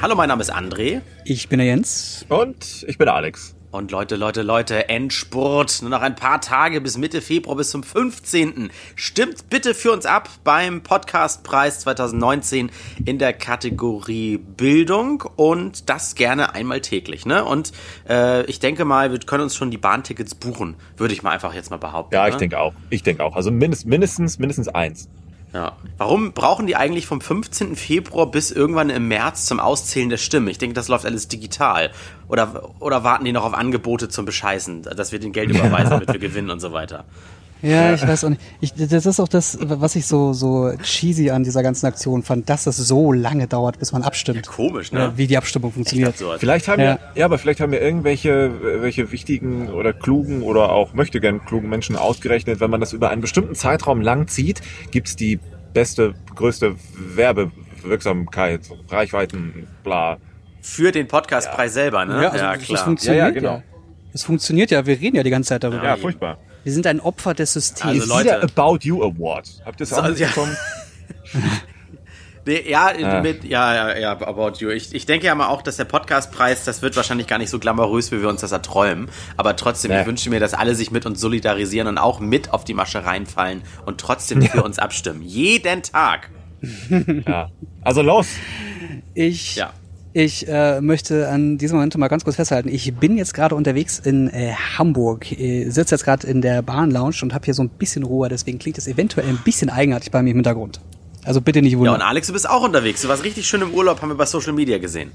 Hallo, mein Name ist André. Ich bin der Jens. Und ich bin der Alex. Und Leute, Leute, Leute, Endspurt. Nur noch ein paar Tage bis Mitte Februar, bis zum 15. Stimmt bitte für uns ab beim Podcastpreis 2019 in der Kategorie Bildung und das gerne einmal täglich. Ne? Und äh, ich denke mal, wir können uns schon die Bahntickets buchen, würde ich mal einfach jetzt mal behaupten. Ja, ne? ich denke auch. Ich denke auch. Also mindest, mindestens, mindestens eins. Ja. Warum brauchen die eigentlich vom 15. Februar bis irgendwann im März zum Auszählen der Stimmen? Ich denke, das läuft alles digital. Oder, oder warten die noch auf Angebote zum Bescheißen, dass wir den Geld überweisen, damit wir gewinnen und so weiter? Ja, ich weiß auch nicht. Ich, das ist auch das, was ich so, so cheesy an dieser ganzen Aktion fand, dass es so lange dauert, bis man abstimmt. Komisch, ne? Wie die Abstimmung funktioniert. Absurd. Vielleicht haben Ja. ja. ja, aber vielleicht haben wir irgendwelche welche wichtigen oder klugen oder auch möchte gern klugen Menschen ausgerechnet, wenn man das über einen bestimmten Zeitraum lang zieht, gibt's die beste, größte Werbewirksamkeit, Reichweiten, bla. Für den Podcastpreis selber, ne? Ja, also das klar. funktioniert Ja, ja, ja, genau. Es funktioniert ja, wir reden ja die ganze Zeit darüber. Ja, furchtbar. Wir sind ein Opfer des Systems. Also Leute- About You Award. Habt ihr das auch So, ja. mitbekommen? Nee, ja, Ah. mit, ja, ja, ja, about you. Ich, ich denke ja mal auch, dass der Podcastpreis, das wird wahrscheinlich gar nicht so glamourös, wie wir uns das erträumen. Aber trotzdem, Nee. ich wünsche mir, dass alle sich mit uns solidarisieren und auch mit auf die Masche reinfallen und trotzdem für uns abstimmen. Jeden Tag. Ja. Also los. Ich, Ja. Ich äh, möchte an diesem Moment mal ganz kurz festhalten. Ich bin jetzt gerade unterwegs in äh, Hamburg, äh, sitze jetzt gerade in der Bahnlounge und habe hier so ein bisschen Ruhe, deswegen klingt es eventuell ein bisschen eigenartig bei mir im Hintergrund. Also bitte nicht Ja, wundern. und Alex, du bist auch unterwegs. Du warst richtig schön im Urlaub, haben wir bei Social Media gesehen.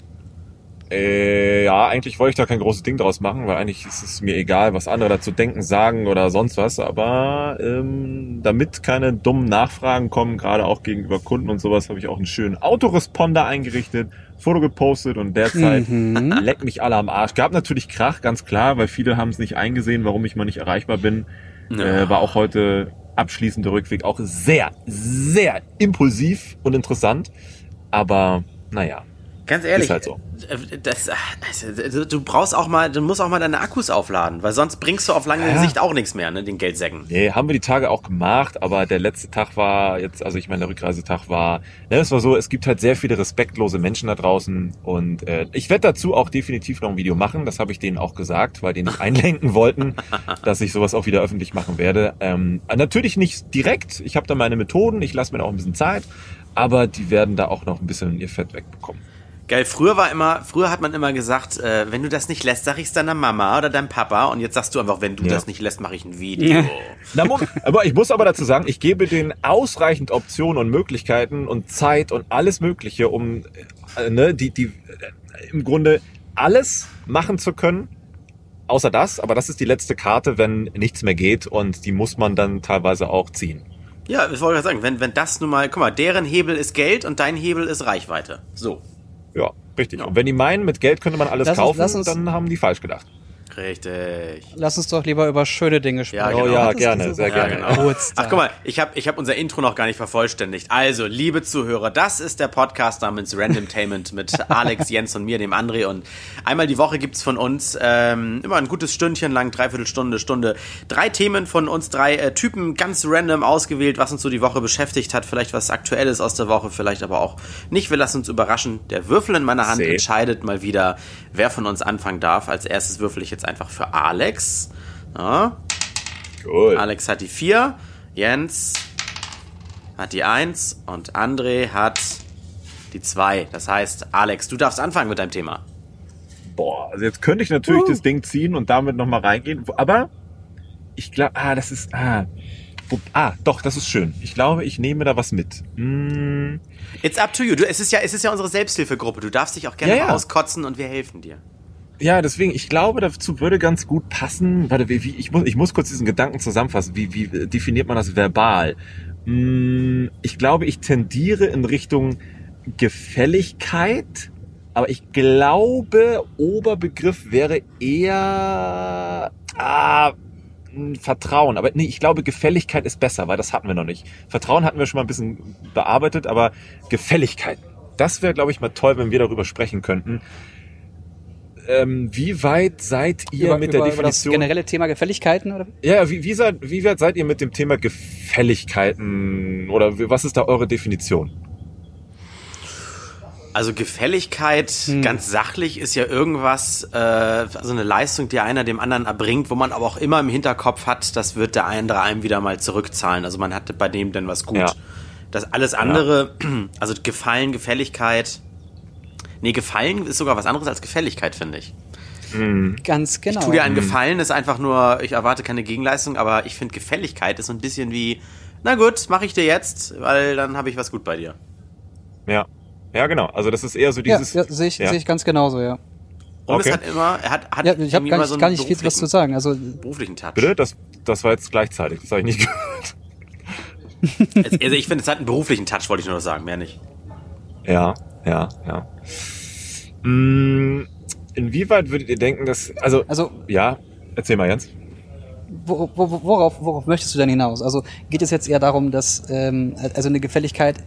Äh, ja, eigentlich wollte ich da kein großes Ding draus machen, weil eigentlich ist es mir egal, was andere dazu denken, sagen oder sonst was. Aber ähm, damit keine dummen Nachfragen kommen, gerade auch gegenüber Kunden und sowas, habe ich auch einen schönen Autoresponder eingerichtet, Foto gepostet und derzeit leck mich alle am Arsch. Gab natürlich Krach, ganz klar, weil viele haben es nicht eingesehen, warum ich mal nicht erreichbar bin. Ja. Äh, war auch heute abschließender Rückweg auch sehr, sehr impulsiv und interessant. Aber naja. Ganz ehrlich, Ist halt so. äh, das, also, du brauchst auch mal, du musst auch mal deine Akkus aufladen, weil sonst bringst du auf lange Ja. Sicht auch nichts mehr, ne, den Geldsäcken. Nee, haben wir die Tage auch gemacht, aber der letzte Tag war jetzt, also ich meine, der Rückreisetag war, ne, es war so, es gibt halt sehr viele respektlose Menschen da draußen und äh, ich werde dazu auch definitiv noch ein Video machen, das habe ich denen auch gesagt, weil die nicht einlenken wollten, dass ich sowas auch wieder öffentlich machen werde. Ähm, natürlich nicht direkt, ich habe da meine Methoden, ich lasse mir da auch ein bisschen Zeit, aber die werden da auch noch ein bisschen ihr Fett wegbekommen. Geil, früher war immer, früher hat man immer gesagt, äh, wenn du das nicht lässt, sag ich's deiner Mama oder deinem Papa und jetzt sagst du einfach, wenn du Ja. das nicht lässt, mache ich ein Video. Na, Mo- aber ich muss aber dazu sagen, ich gebe denen ausreichend Optionen und Möglichkeiten und Zeit und alles Mögliche, um äh, ne, die, die äh, im Grunde alles machen zu können. Außer das, aber das ist die letzte Karte, wenn nichts mehr geht und die muss man dann teilweise auch ziehen. Ja, ich wollte gerade sagen, wenn, wenn das nun mal, guck mal, deren Hebel ist Geld und dein Hebel ist Reichweite. So. Ja, richtig. Und wenn die meinen, mit Geld könnte man alles Lass uns- kaufen, lass uns- dann haben die falsch gedacht. Richtig. Lass uns doch lieber über schöne Dinge sprechen. Ja, genau. Oh ja, Das gerne, sehr gerne. Ja, genau. Ach, guck mal, ich habe ich hab unser Intro noch gar nicht vervollständigt. Also, liebe Zuhörer, das ist der Podcast namens Randomtainment mit Alex, Jens und mir, dem André. Und einmal die Woche gibt's von uns ähm, immer ein gutes Stündchen lang, dreiviertel Stunde, Stunde. Drei Themen von uns drei äh, Typen, ganz random ausgewählt, was uns so die Woche beschäftigt hat. Vielleicht was Aktuelles aus der Woche, vielleicht aber auch nicht. Wir lassen uns überraschen. Der Würfel in meiner Hand Safe. entscheidet mal wieder, wer von uns anfangen darf. Als erstes würfel ich jetzt einfach für Alex. Ja. Cool. Alex hat die 4, Jens hat die 1 und André hat die 2. Das heißt, Alex, du darfst anfangen mit deinem Thema. Boah, also jetzt könnte ich natürlich das Ding ziehen und damit nochmal reingehen, aber ich glaube, ah, das ist, ah, ah, doch, das ist schön. Ich glaube, ich nehme da was mit. Hm, It's up to you. Du, es, ist ja, es ist ja unsere Selbsthilfegruppe. Du darfst dich auch gerne Ja, ja. auskotzen und wir helfen dir. Ja, deswegen, ich glaube, dazu würde ganz gut passen, warte, wie, wie, ich muss, ich muss kurz diesen Gedanken zusammenfassen. Wie, wie definiert man das verbal? Hm, ich glaube, ich tendiere in Richtung Gefälligkeit, aber ich glaube, Oberbegriff wäre eher, ah, mh, Vertrauen, aber nee, ich glaube, Gefälligkeit ist besser, weil das hatten wir noch nicht. Vertrauen hatten wir schon mal ein bisschen bearbeitet, aber Gefälligkeit, das wäre, glaube ich, mal toll, wenn wir darüber sprechen könnten. Ähm, wie weit seid ihr über, mit über, der über das Definition? generelle Thema Gefälligkeiten oder? wie? ja, wie, wie, seid, wie weit seid ihr mit dem Thema Gefälligkeiten oder wie- was ist da eure Definition? Also Gefälligkeit, hm. ganz sachlich, ist ja irgendwas, äh, also eine Leistung, die einer dem anderen erbringt, wo man aber auch immer im Hinterkopf hat, das wird der andere einem wieder mal zurückzahlen. Also man hatte bei dem denn was gut. Ja. Das alles andere, ja. also Gefallen, Gefälligkeit. Nee, Gefallen ist sogar was anderes als Gefälligkeit, finde ich. Mhm. Ganz genau. Ich tue dir einen mhm. Gefallen, ist einfach nur, ich erwarte keine Gegenleistung, aber ich finde Gefälligkeit ist so ein bisschen wie, na gut, mache ich dir jetzt, weil dann habe ich was gut bei dir. Ja. Ja, genau. Also das ist eher so dieses. Ja, ja sehe ich, ja. Seh ich ganz genauso, ja. Und okay. es hat immer, er hat, hat ja, ich habe gar nicht, so gar nicht viel was zu sagen. Also beruflichen Touch. Bitte, das, das war jetzt gleichzeitig. Das habe ich nicht gehört. also ich finde, es hat einen beruflichen Touch, wollte ich nur noch sagen, mehr nicht. Ja, ja, ja. Hm, inwieweit würdet ihr denken, dass also, also ja, erzähl mal Jens worauf, worauf möchtest du denn hinaus? Also geht es jetzt eher darum, dass ähm, also eine Gefälligkeit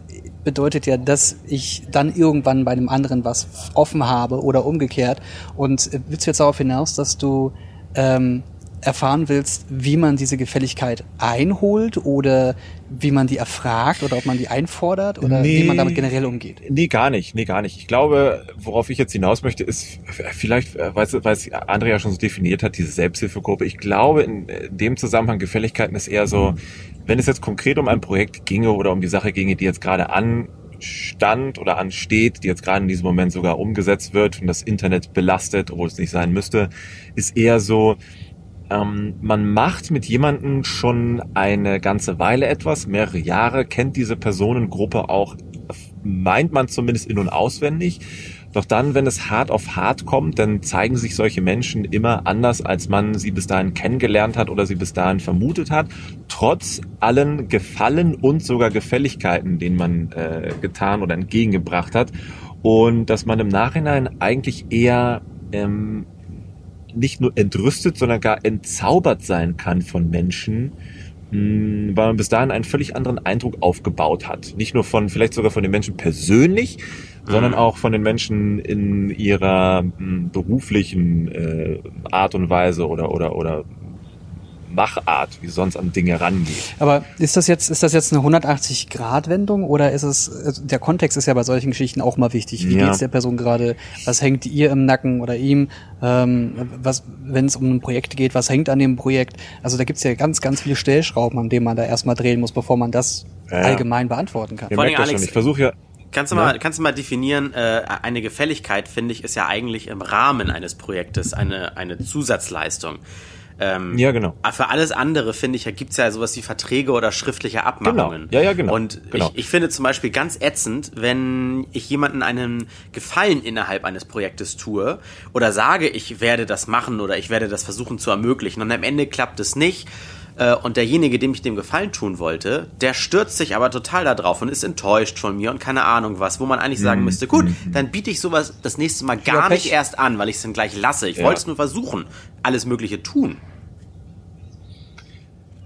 bedeutet ja, dass ich dann irgendwann bei einem anderen was offen habe oder umgekehrt. Und äh, willst du jetzt darauf hinaus, dass du ähm, erfahren willst, wie man diese Gefälligkeit einholt oder wie man die erfragt oder ob man die einfordert oder nee, wie man damit generell umgeht? Nee, gar nicht, nee, gar nicht. Ich glaube, worauf ich jetzt hinaus möchte, ist vielleicht, äh, weil es Andrea schon so definiert hat, diese Selbsthilfegruppe. Ich glaube, in dem Zusammenhang Gefälligkeiten ist eher so, wenn es jetzt konkret um ein Projekt ginge oder um die Sache ginge, die jetzt gerade anstand oder ansteht, die jetzt gerade in diesem Moment sogar umgesetzt wird und das Internet belastet, obwohl es nicht sein müsste, ist eher so, ähm, man macht mit jemandem schon eine ganze Weile etwas, mehrere Jahre, kennt diese Personengruppe auch, meint man zumindest in- und auswendig. Doch dann, wenn es hart auf hart kommt, dann zeigen sich solche Menschen immer anders, als man sie bis dahin kennengelernt hat oder sie bis dahin vermutet hat. Trotz allen Gefallen und sogar Gefälligkeiten, denen man äh, getan oder entgegengebracht hat. Und dass man im Nachhinein eigentlich eher ähm, nicht nur entrüstet, sondern gar entzaubert sein kann von Menschen, hm, weil man bis dahin einen völlig anderen Eindruck aufgebaut hat. Nicht nur von, vielleicht sogar von den Menschen persönlich, sondern mhm. auch von den Menschen in ihrer hm, beruflichen äh, Art und Weise oder, oder, oder Machart, wie sonst an Dinge rangeht. Aber ist das jetzt, ist das jetzt eine 180-Grad-Wendung oder ist es, also der Kontext ist ja bei solchen Geschichten auch mal wichtig. Wie ja. geht's der Person gerade? Was hängt ihr im Nacken oder ihm? Ähm, was, wenn es um ein Projekt geht, was hängt an dem Projekt? Also da gibt's ja ganz, ganz viele Stellschrauben, an denen man da erstmal drehen muss, bevor man das ja. allgemein beantworten kann. Ihr Vor allem, Alex, ich versuche ja, Kannst du mal, kannst du mal definieren, äh, eine Gefälligkeit, finde ich, ist ja eigentlich im Rahmen eines Projektes eine, eine Zusatzleistung. Ähm, ja, genau. Für alles andere, finde ich, gibt es ja sowas wie Verträge oder schriftliche Abmachungen. Genau. Ja, ja, genau. Und genau. Ich, ich finde zum Beispiel ganz ätzend, wenn ich jemanden einen Gefallen innerhalb eines Projektes tue oder sage, ich werde das machen oder ich werde das versuchen zu ermöglichen und am Ende klappt es nicht äh, und derjenige, dem ich dem Gefallen tun wollte, der stürzt sich aber total da drauf und ist enttäuscht von mir und keine Ahnung was, wo man eigentlich sagen mhm. müsste, gut, mhm. dann biete ich sowas das nächste Mal gar nicht erst an, weil ich es dann gleich lasse. Ich ja. wollte es nur versuchen, alles Mögliche tun.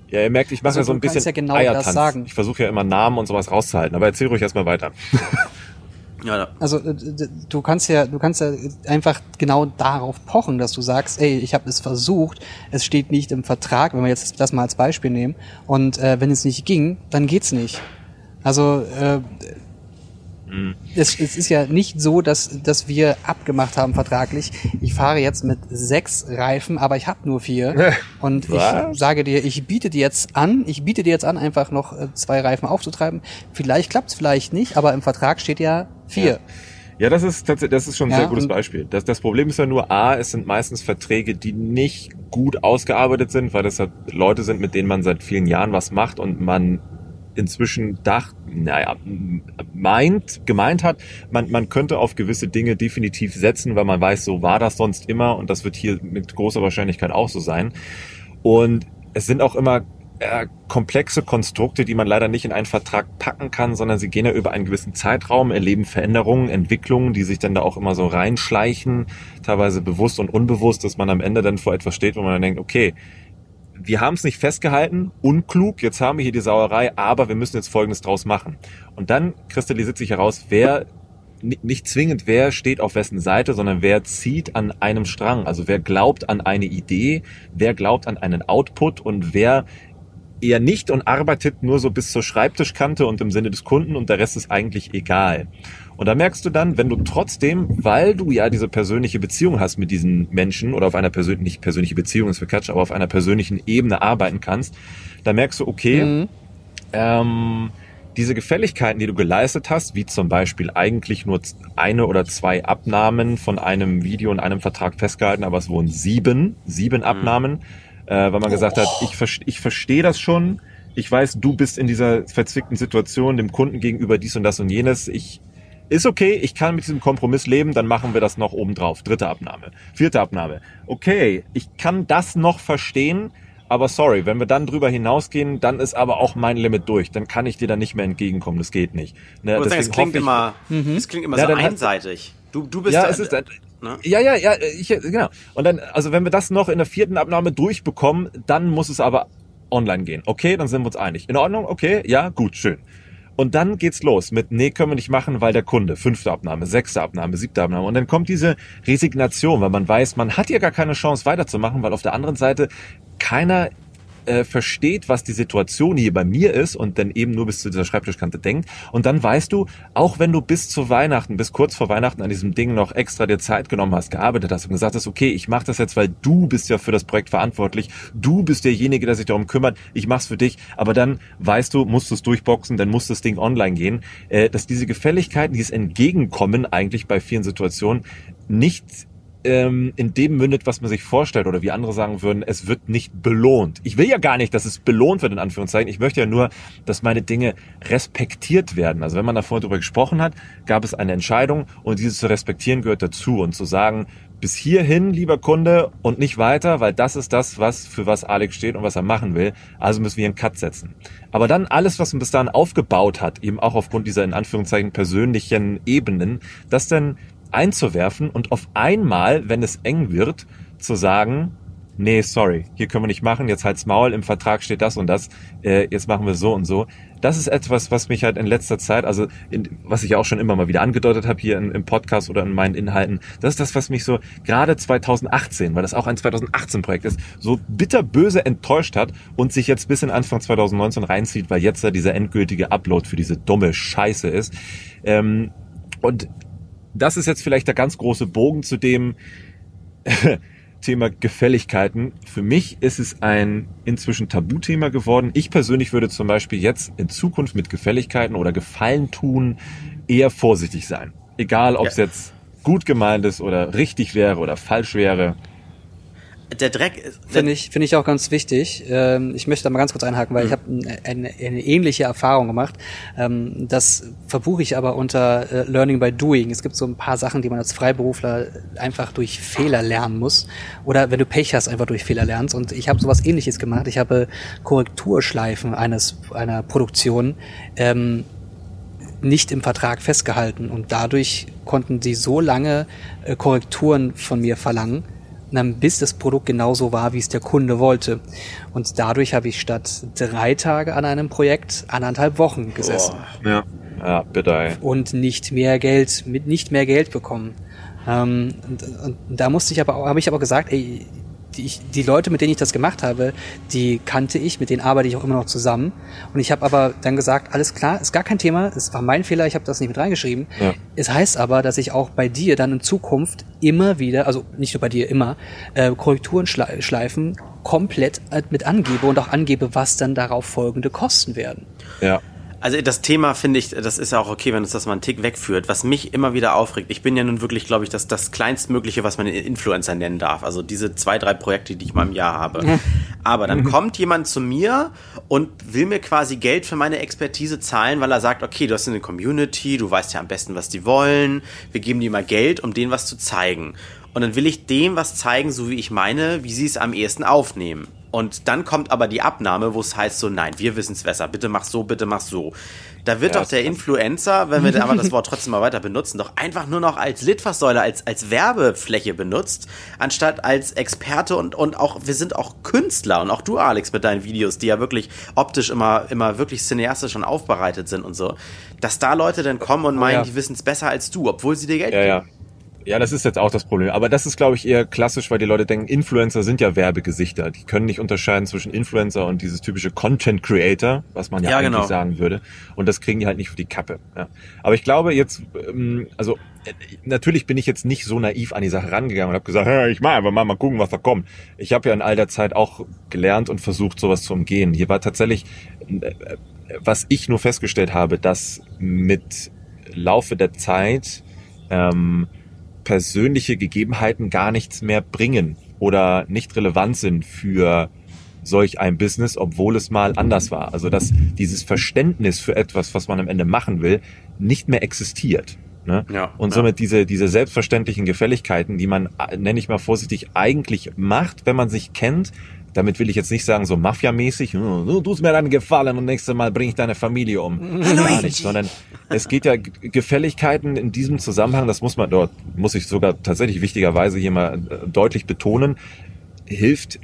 Ja, ihr merkt, ich mache also, ja so ein bisschen ja genau Eiertanz. Ich versuche ja immer Namen und sowas rauszuhalten, aber erzähl ruhig erstmal weiter. Ja, also äh, du kannst ja, du kannst ja einfach genau darauf pochen, dass du sagst, ey, ich habe es versucht, es steht nicht im Vertrag, wenn wir jetzt das mal als Beispiel nehmen, und äh, wenn es nicht ging, dann geht's nicht. Also äh, mhm. es, es ist ja nicht so, dass, dass wir abgemacht haben vertraglich, ich fahre jetzt mit sechs Reifen, aber ich habe nur vier. Und Was? ich sage dir, ich biete dir jetzt an, ich biete dir jetzt an, einfach noch äh, zwei Reifen aufzutreiben. Vielleicht klappt's vielleicht nicht, aber im Vertrag steht ja Vier. Ja. Ja, das ist tatsächlich, das ist schon ein ja, sehr gutes Beispiel. Das, das Problem ist ja nur, A, es sind meistens Verträge, die nicht gut ausgearbeitet sind, weil das halt Leute sind, mit denen man seit vielen Jahren was macht und man inzwischen dacht, naja, meint, gemeint hat, man, man könnte auf gewisse Dinge definitiv setzen, weil man weiß, so war das sonst immer und das wird hier mit großer Wahrscheinlichkeit auch so sein. Und es sind auch immer äh, komplexe Konstrukte, die man leider nicht in einen Vertrag packen kann, sondern sie gehen ja über einen gewissen Zeitraum, erleben Veränderungen, Entwicklungen, die sich dann da auch immer so reinschleichen, teilweise bewusst und unbewusst, dass man am Ende dann vor etwas steht, wo man dann denkt, okay, wir haben es nicht festgehalten, unklug, jetzt haben wir hier die Sauerei, aber wir müssen jetzt Folgendes draus machen. Und dann kristallisiert sich heraus, wer nicht zwingend, wer steht auf wessen Seite, sondern wer zieht an einem Strang. Also wer glaubt an eine Idee, wer glaubt an einen Output und wer eher nicht und arbeitet nur so bis zur Schreibtischkante und im Sinne des Kunden und der Rest ist eigentlich egal. Und da merkst du dann, wenn du trotzdem, weil du ja diese persönliche Beziehung hast mit diesen Menschen oder auf einer persönlichen, nicht persönliche Beziehung ist für Quatsch, aber auf einer persönlichen Ebene arbeiten kannst, da merkst du, okay, mhm. ähm, diese Gefälligkeiten, die du geleistet hast, wie zum Beispiel eigentlich nur eine oder zwei Abnahmen von einem Video und einem Vertrag festgehalten, aber es wurden sieben, sieben mhm. Abnahmen, äh, weil man gesagt hat, ich, ich verstehe das schon, ich weiß, du bist in dieser verzwickten Situation dem Kunden gegenüber dies und das und jenes, ich ist okay, ich kann mit diesem Kompromiss leben, dann machen wir das noch obendrauf. Dritte Abnahme, vierte Abnahme. Okay, ich kann das noch verstehen, aber sorry, wenn wir dann drüber hinausgehen, dann ist aber auch mein Limit durch. Dann kann ich dir dann nicht mehr entgegenkommen. Das geht nicht. Ne, sagen, es klingt ich, immer, mhm. es klingt immer ja, so einseitig. Du, du bist ja, es ist, ne? ja, ja, ja, ich, genau. Und dann, also wenn wir das noch in der vierten Abnahme durchbekommen, dann muss es aber online gehen. Okay, dann sind wir uns einig. In Ordnung? Okay, ja, gut, schön. Und dann geht's los mit, nee, können wir nicht machen, weil der Kunde, fünfte Abnahme, sechste Abnahme, siebte Abnahme. Und dann kommt diese Resignation, weil man weiß, man hat ja gar keine Chance weiterzumachen, weil auf der anderen Seite keiner äh, versteht, was die Situation hier bei mir ist und dann eben nur bis zu dieser Schreibtischkante denkt. Und dann weißt du, auch wenn du bis zu Weihnachten, bis kurz vor Weihnachten an diesem Ding noch extra dir Zeit genommen hast, gearbeitet hast und gesagt hast, okay, ich mache das jetzt, weil du bist ja für das Projekt verantwortlich, du bist derjenige, der sich darum kümmert, ich mach's für dich, aber dann weißt du, musst du es durchboxen, dann muss das Ding online gehen, äh, dass diese Gefälligkeiten, dieses Entgegenkommen eigentlich bei vielen Situationen nicht ähm, in dem mündet, was man sich vorstellt oder wie andere sagen würden, es wird nicht belohnt. Ich will ja gar nicht, dass es belohnt wird, in Anführungszeichen. Ich möchte ja nur, dass meine Dinge respektiert werden. Also wenn man da vorhin drüber gesprochen hat, gab es eine Entscheidung und diese zu respektieren gehört dazu und zu sagen, bis hierhin, lieber Kunde, und nicht weiter, weil das ist das, was für was Alex steht und was er machen will. Also müssen wir einen Cut setzen. Aber dann alles, was man bis dahin aufgebaut hat, eben auch aufgrund dieser in Anführungszeichen persönlichen Ebenen, das dann einzuwerfen und auf einmal, wenn es eng wird, zu sagen, nee, sorry, hier können wir nicht machen, jetzt halt's Maul, im Vertrag steht das und das, äh, jetzt machen wir so und so. Das ist etwas, was mich halt in letzter Zeit, also in, was ich auch schon immer mal wieder angedeutet habe hier in, im Podcast oder in meinen Inhalten, das ist das, was mich so gerade 2018, weil das auch ein 2018-Projekt ist, so bitterböse enttäuscht hat und sich jetzt bis in Anfang 2019 reinzieht, weil jetzt da dieser endgültige Upload für diese dumme Scheiße ist. Ähm, und das ist jetzt vielleicht der ganz große Bogen zu dem Thema Gefälligkeiten. Für mich ist es ein inzwischen Tabuthema geworden. Ich persönlich würde zum Beispiel jetzt in Zukunft mit Gefälligkeiten oder Gefallen tun eher vorsichtig sein. Egal, ob es ja. jetzt gut gemeint ist oder richtig wäre oder falsch wäre der Dreck finde ich finde ich auch ganz wichtig. Ähm, ich möchte da mal ganz kurz einhaken, weil mhm. ich habe eine, eine, ähnliche Erfahrung gemacht. Ähm, das verbuche ich aber unter äh, Learning by Doing. Es gibt so ein paar Sachen, die man als Freiberufler einfach durch Fehler lernen muss oder wenn du Pech hast, einfach durch Fehler lernst. Und ich habe sowas Ähnliches gemacht. Ich habe Korrekturschleifen eines einer Produktion ähm, nicht im Vertrag festgehalten und dadurch konnten sie so lange äh, Korrekturen von mir verlangen bis das Produkt genauso war, wie es der Kunde wollte. Und dadurch habe ich statt drei Tage an einem Projekt anderthalb Wochen gesessen. Oh, ja, ja, bitte. Ey. Und nicht mehr Geld, mit nicht mehr Geld bekommen. Ähm, und, und da musste ich aber, habe ich aber gesagt, ey, die, ich, die Leute, mit denen ich das gemacht habe, die kannte ich, mit denen arbeite ich auch immer noch zusammen. Und ich habe aber dann gesagt, alles klar, ist gar kein Thema, es war mein Fehler, ich habe das nicht mit reingeschrieben. Ja. Es heißt aber, dass ich auch bei dir dann in Zukunft immer wieder, also nicht nur bei dir immer, äh, Korrekturen schleifen komplett mit angebe und auch angebe, was dann darauf folgende Kosten werden. Ja. Also das Thema finde ich, das ist ja auch okay, wenn uns das mal einen Tick wegführt. Was mich immer wieder aufregt, ich bin ja nun wirklich, glaube ich, das, das kleinstmögliche, was man Influencer nennen darf. Also diese zwei, drei Projekte, die ich mal im Jahr habe. Aber dann kommt jemand zu mir und will mir quasi Geld für meine Expertise zahlen, weil er sagt, okay, du hast eine Community, du weißt ja am besten, was die wollen, wir geben dir mal Geld, um denen was zu zeigen. Und dann will ich dem was zeigen, so wie ich meine, wie sie es am ehesten aufnehmen. Und dann kommt aber die Abnahme, wo es heißt so, nein, wir wissen es besser, bitte mach so, bitte mach so. Da wird ja, doch der Influencer, wenn wir aber das Wort trotzdem mal weiter benutzen, doch einfach nur noch als Litfaßsäule, als, als Werbefläche benutzt, anstatt als Experte und, und auch, wir sind auch Künstler und auch du, Alex, mit deinen Videos, die ja wirklich optisch immer, immer wirklich cineastisch und aufbereitet sind und so, dass da Leute dann kommen und meinen, oh, ja. die wissen es besser als du, obwohl sie dir Geld ja, geben. Ja. Ja, das ist jetzt auch das Problem. Aber das ist, glaube ich, eher klassisch, weil die Leute denken, Influencer sind ja Werbegesichter. Die können nicht unterscheiden zwischen Influencer und dieses typische Content Creator, was man ja, Ja, eigentlich genau. sagen würde. Und das kriegen die halt nicht für die Kappe. Ja. Aber ich glaube jetzt, ähm, also äh, natürlich bin ich jetzt nicht so naiv an die Sache rangegangen und habe gesagt, "Ja, ich mach einfach mal, mal gucken, was da kommt. Ich habe ja in all der Zeit auch gelernt und versucht, sowas zu umgehen. Hier war tatsächlich, äh, was ich nur festgestellt habe, dass mit Laufe der Zeit ähm, persönliche Gegebenheiten gar nichts mehr bringen oder nicht relevant sind für solch ein Business, obwohl es mal anders war. Also dass dieses Verständnis für etwas, was man am Ende machen will, nicht mehr existiert. Ne? Ja, Und ja. somit diese, diese selbstverständlichen Gefälligkeiten, die man, äh, nenne ich mal vorsichtig, eigentlich macht, wenn man sich kennt, damit will ich jetzt nicht sagen, so Mafia-mäßig, "Hm, du tust mir dann Gefallen und nächstes Mal bring ich deine Familie um. Gar nicht, sondern es geht ja Gefälligkeiten in diesem Zusammenhang, das muss man dort, muss ich sogar tatsächlich wichtigerweise hier mal äh, deutlich betonen, hilft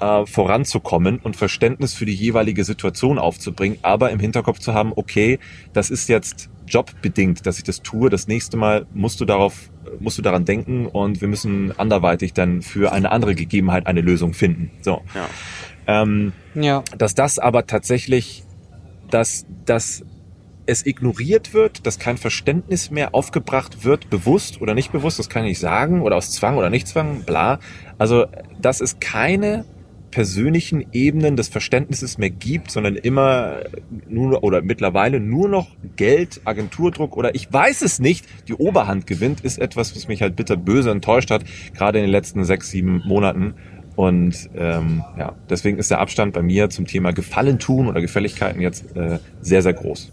äh, voranzukommen und Verständnis für die jeweilige Situation aufzubringen, aber im Hinterkopf zu haben, okay, das ist jetzt jobbedingt, dass ich das tue. Das nächste Mal musst du darauf, musst du daran denken und wir müssen anderweitig dann für eine andere Gegebenheit eine Lösung finden. So. Ja. Ähm, Ja. dass das aber tatsächlich, dass, dass es ignoriert wird, dass kein Verständnis mehr aufgebracht wird, bewusst oder nicht bewusst, das kann ich nicht sagen, oder aus Zwang oder nicht Zwang, bla. Also, dass es keine persönlichen Ebenen des Verständnisses mehr gibt, sondern immer nur oder mittlerweile nur noch Geld, Agenturdruck oder ich weiß es nicht, die Oberhand gewinnt, ist etwas, was mich halt bitter böse enttäuscht hat, gerade in den letzten sechs, sieben Monaten. Und ähm, ja, deswegen ist der Abstand bei mir zum Thema Gefallen tun oder Gefälligkeiten jetzt äh, sehr, sehr groß.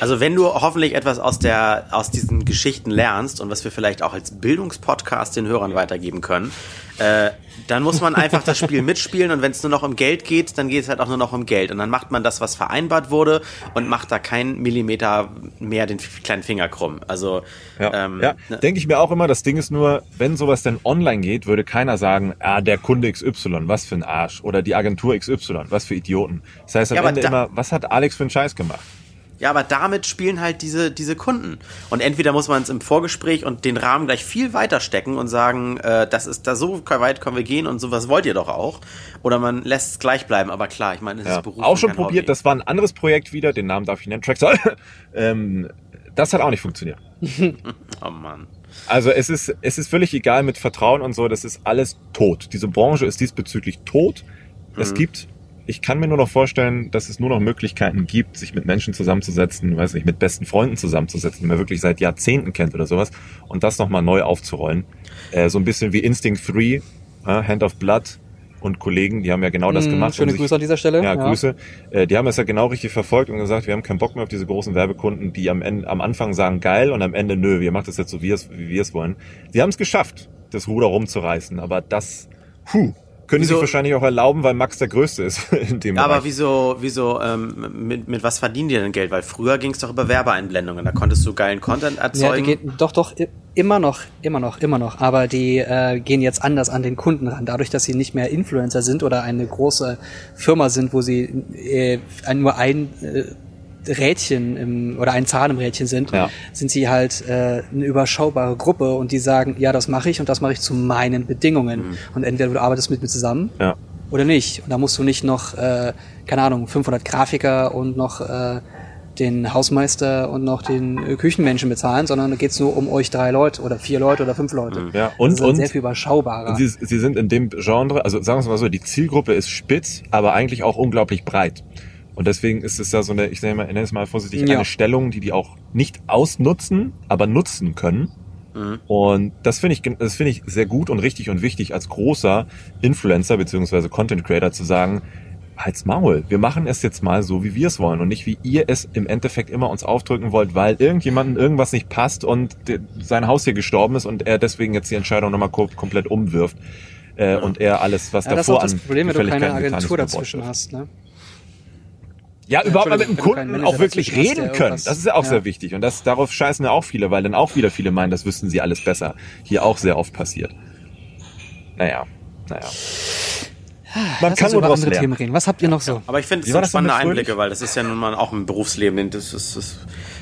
Also wenn du hoffentlich etwas aus der aus diesen Geschichten lernst und was wir vielleicht auch als Bildungspodcast den Hörern weitergeben können, äh, dann muss man einfach das Spiel mitspielen und wenn es nur noch um Geld geht, dann geht es halt auch nur noch um Geld und dann macht man das, was vereinbart wurde und macht da keinen Millimeter mehr den kleinen Finger krumm. Also Ja, ähm, ja. ne- denke ich mir auch immer. Das Ding ist nur, wenn sowas denn online geht, würde keiner sagen, ah, der Kunde XY, was für ein Arsch. Oder die Agentur XY, was für Idioten. Das heißt am Ja, Ende da- immer, was hat Alex für einen Scheiß gemacht? Ja, aber damit spielen halt diese, diese Kunden. Und entweder muss man es im Vorgespräch und den Rahmen gleich viel weiter stecken und sagen, äh, das ist da so weit können wir gehen und sowas wollt ihr doch auch. Oder man lässt es gleich bleiben. Aber klar, ich meine, es Ja. ist Beruf. Auch schon probiert, Hobby. das war ein anderes Projekt wieder, den Namen darf ich nennen, Tracksoul. ähm, das hat auch nicht funktioniert. Oh Mann. Also es ist, es ist völlig egal mit Vertrauen und so, das ist alles tot. Diese Branche ist diesbezüglich tot. Es gibt, ich kann mir nur noch vorstellen, dass es nur noch Möglichkeiten gibt, sich mit Menschen zusammenzusetzen, weiß nicht, mit besten Freunden zusammenzusetzen, die man wirklich seit Jahrzehnten kennt oder sowas, und das nochmal neu aufzurollen. Äh, so ein bisschen wie Instinct 3, äh, Hand of Blood und Kollegen, die haben ja genau das Mm, gemacht. schöne sich- Grüße an dieser Stelle. ja, Ja. Grüße. Äh, die haben es ja genau richtig verfolgt und gesagt, wir haben keinen Bock mehr auf diese großen Werbekunden, die am, Ende, am Anfang sagen geil und am Ende nö, wir machen das jetzt so, wie, es, wie wir es wollen. Sie haben es geschafft, das Ruder rumzureißen, aber das, puh, können sie Wieso- sich wahrscheinlich auch erlauben, weil Max der Größte ist in dem Aber Bereich. wieso, wieso, ähm, mit, mit was verdienen die denn Geld? Weil früher ging es doch über Werbeeinblendungen. Da konntest du geilen Content Ja, die erzeugen. geht, doch, doch, immer noch, immer noch, immer noch. Aber die äh, gehen jetzt anders an den Kunden ran. Dadurch, dass sie nicht mehr Influencer sind oder eine große Firma sind, wo sie äh, nur ein äh, Rädchen im, oder ein Zahn im Rädchen sind, Ja. sind sie halt äh, eine überschaubare Gruppe und die sagen, ja, das mache ich und das mache ich zu meinen Bedingungen. Und entweder du arbeitest mit mir zusammen ja. oder nicht. Und da musst du nicht noch, äh, keine Ahnung, 500 Grafiker und noch äh, den Hausmeister und noch den äh, Küchenmenschen bezahlen, sondern da geht's nur um euch drei Leute oder vier Leute oder fünf Leute. Ja, das und- ist dann und- sehr viel überschaubarer. Sie, sie sind in dem Genre, also sagen wir es mal so, die Zielgruppe ist spitz, aber eigentlich auch unglaublich breit. Und deswegen ist es ja so eine, ich nenne, mal, ich nenne es mal vorsichtig, Ja. eine Stellung, die die auch nicht ausnutzen, aber nutzen können. Und das finde ich, das finde ich sehr gut und richtig und wichtig als großer Influencer beziehungsweise Content Creator zu sagen, halt's Maul, wir machen es jetzt mal so, wie wir es wollen und nicht wie ihr es im Endeffekt immer uns aufdrücken wollt, weil irgendjemandem irgendwas nicht passt und sein Haus hier gestorben ist und er deswegen jetzt die Entscheidung nochmal ko komplett umwirft äh, und er alles, was ja, das ist davor auch das Problem, wenn du keine Agentur dazwischen hast. Ne? Ja, überhaupt mal mit dem Kunden Manager auch wirklich reden können. Das ist ja auch ja. sehr wichtig. Und das, darauf scheißen ja auch viele, weil dann auch wieder viele meinen, das wüssten sie alles besser. Hier auch sehr oft passiert. Naja, naja. Man Lass kann nur über andere lernen. Themen reden. Was habt ihr noch so? Aber ich finde sind das denn spannende? Einblicke, weil das ist ja nun mal auch im Berufsleben. Das ist, das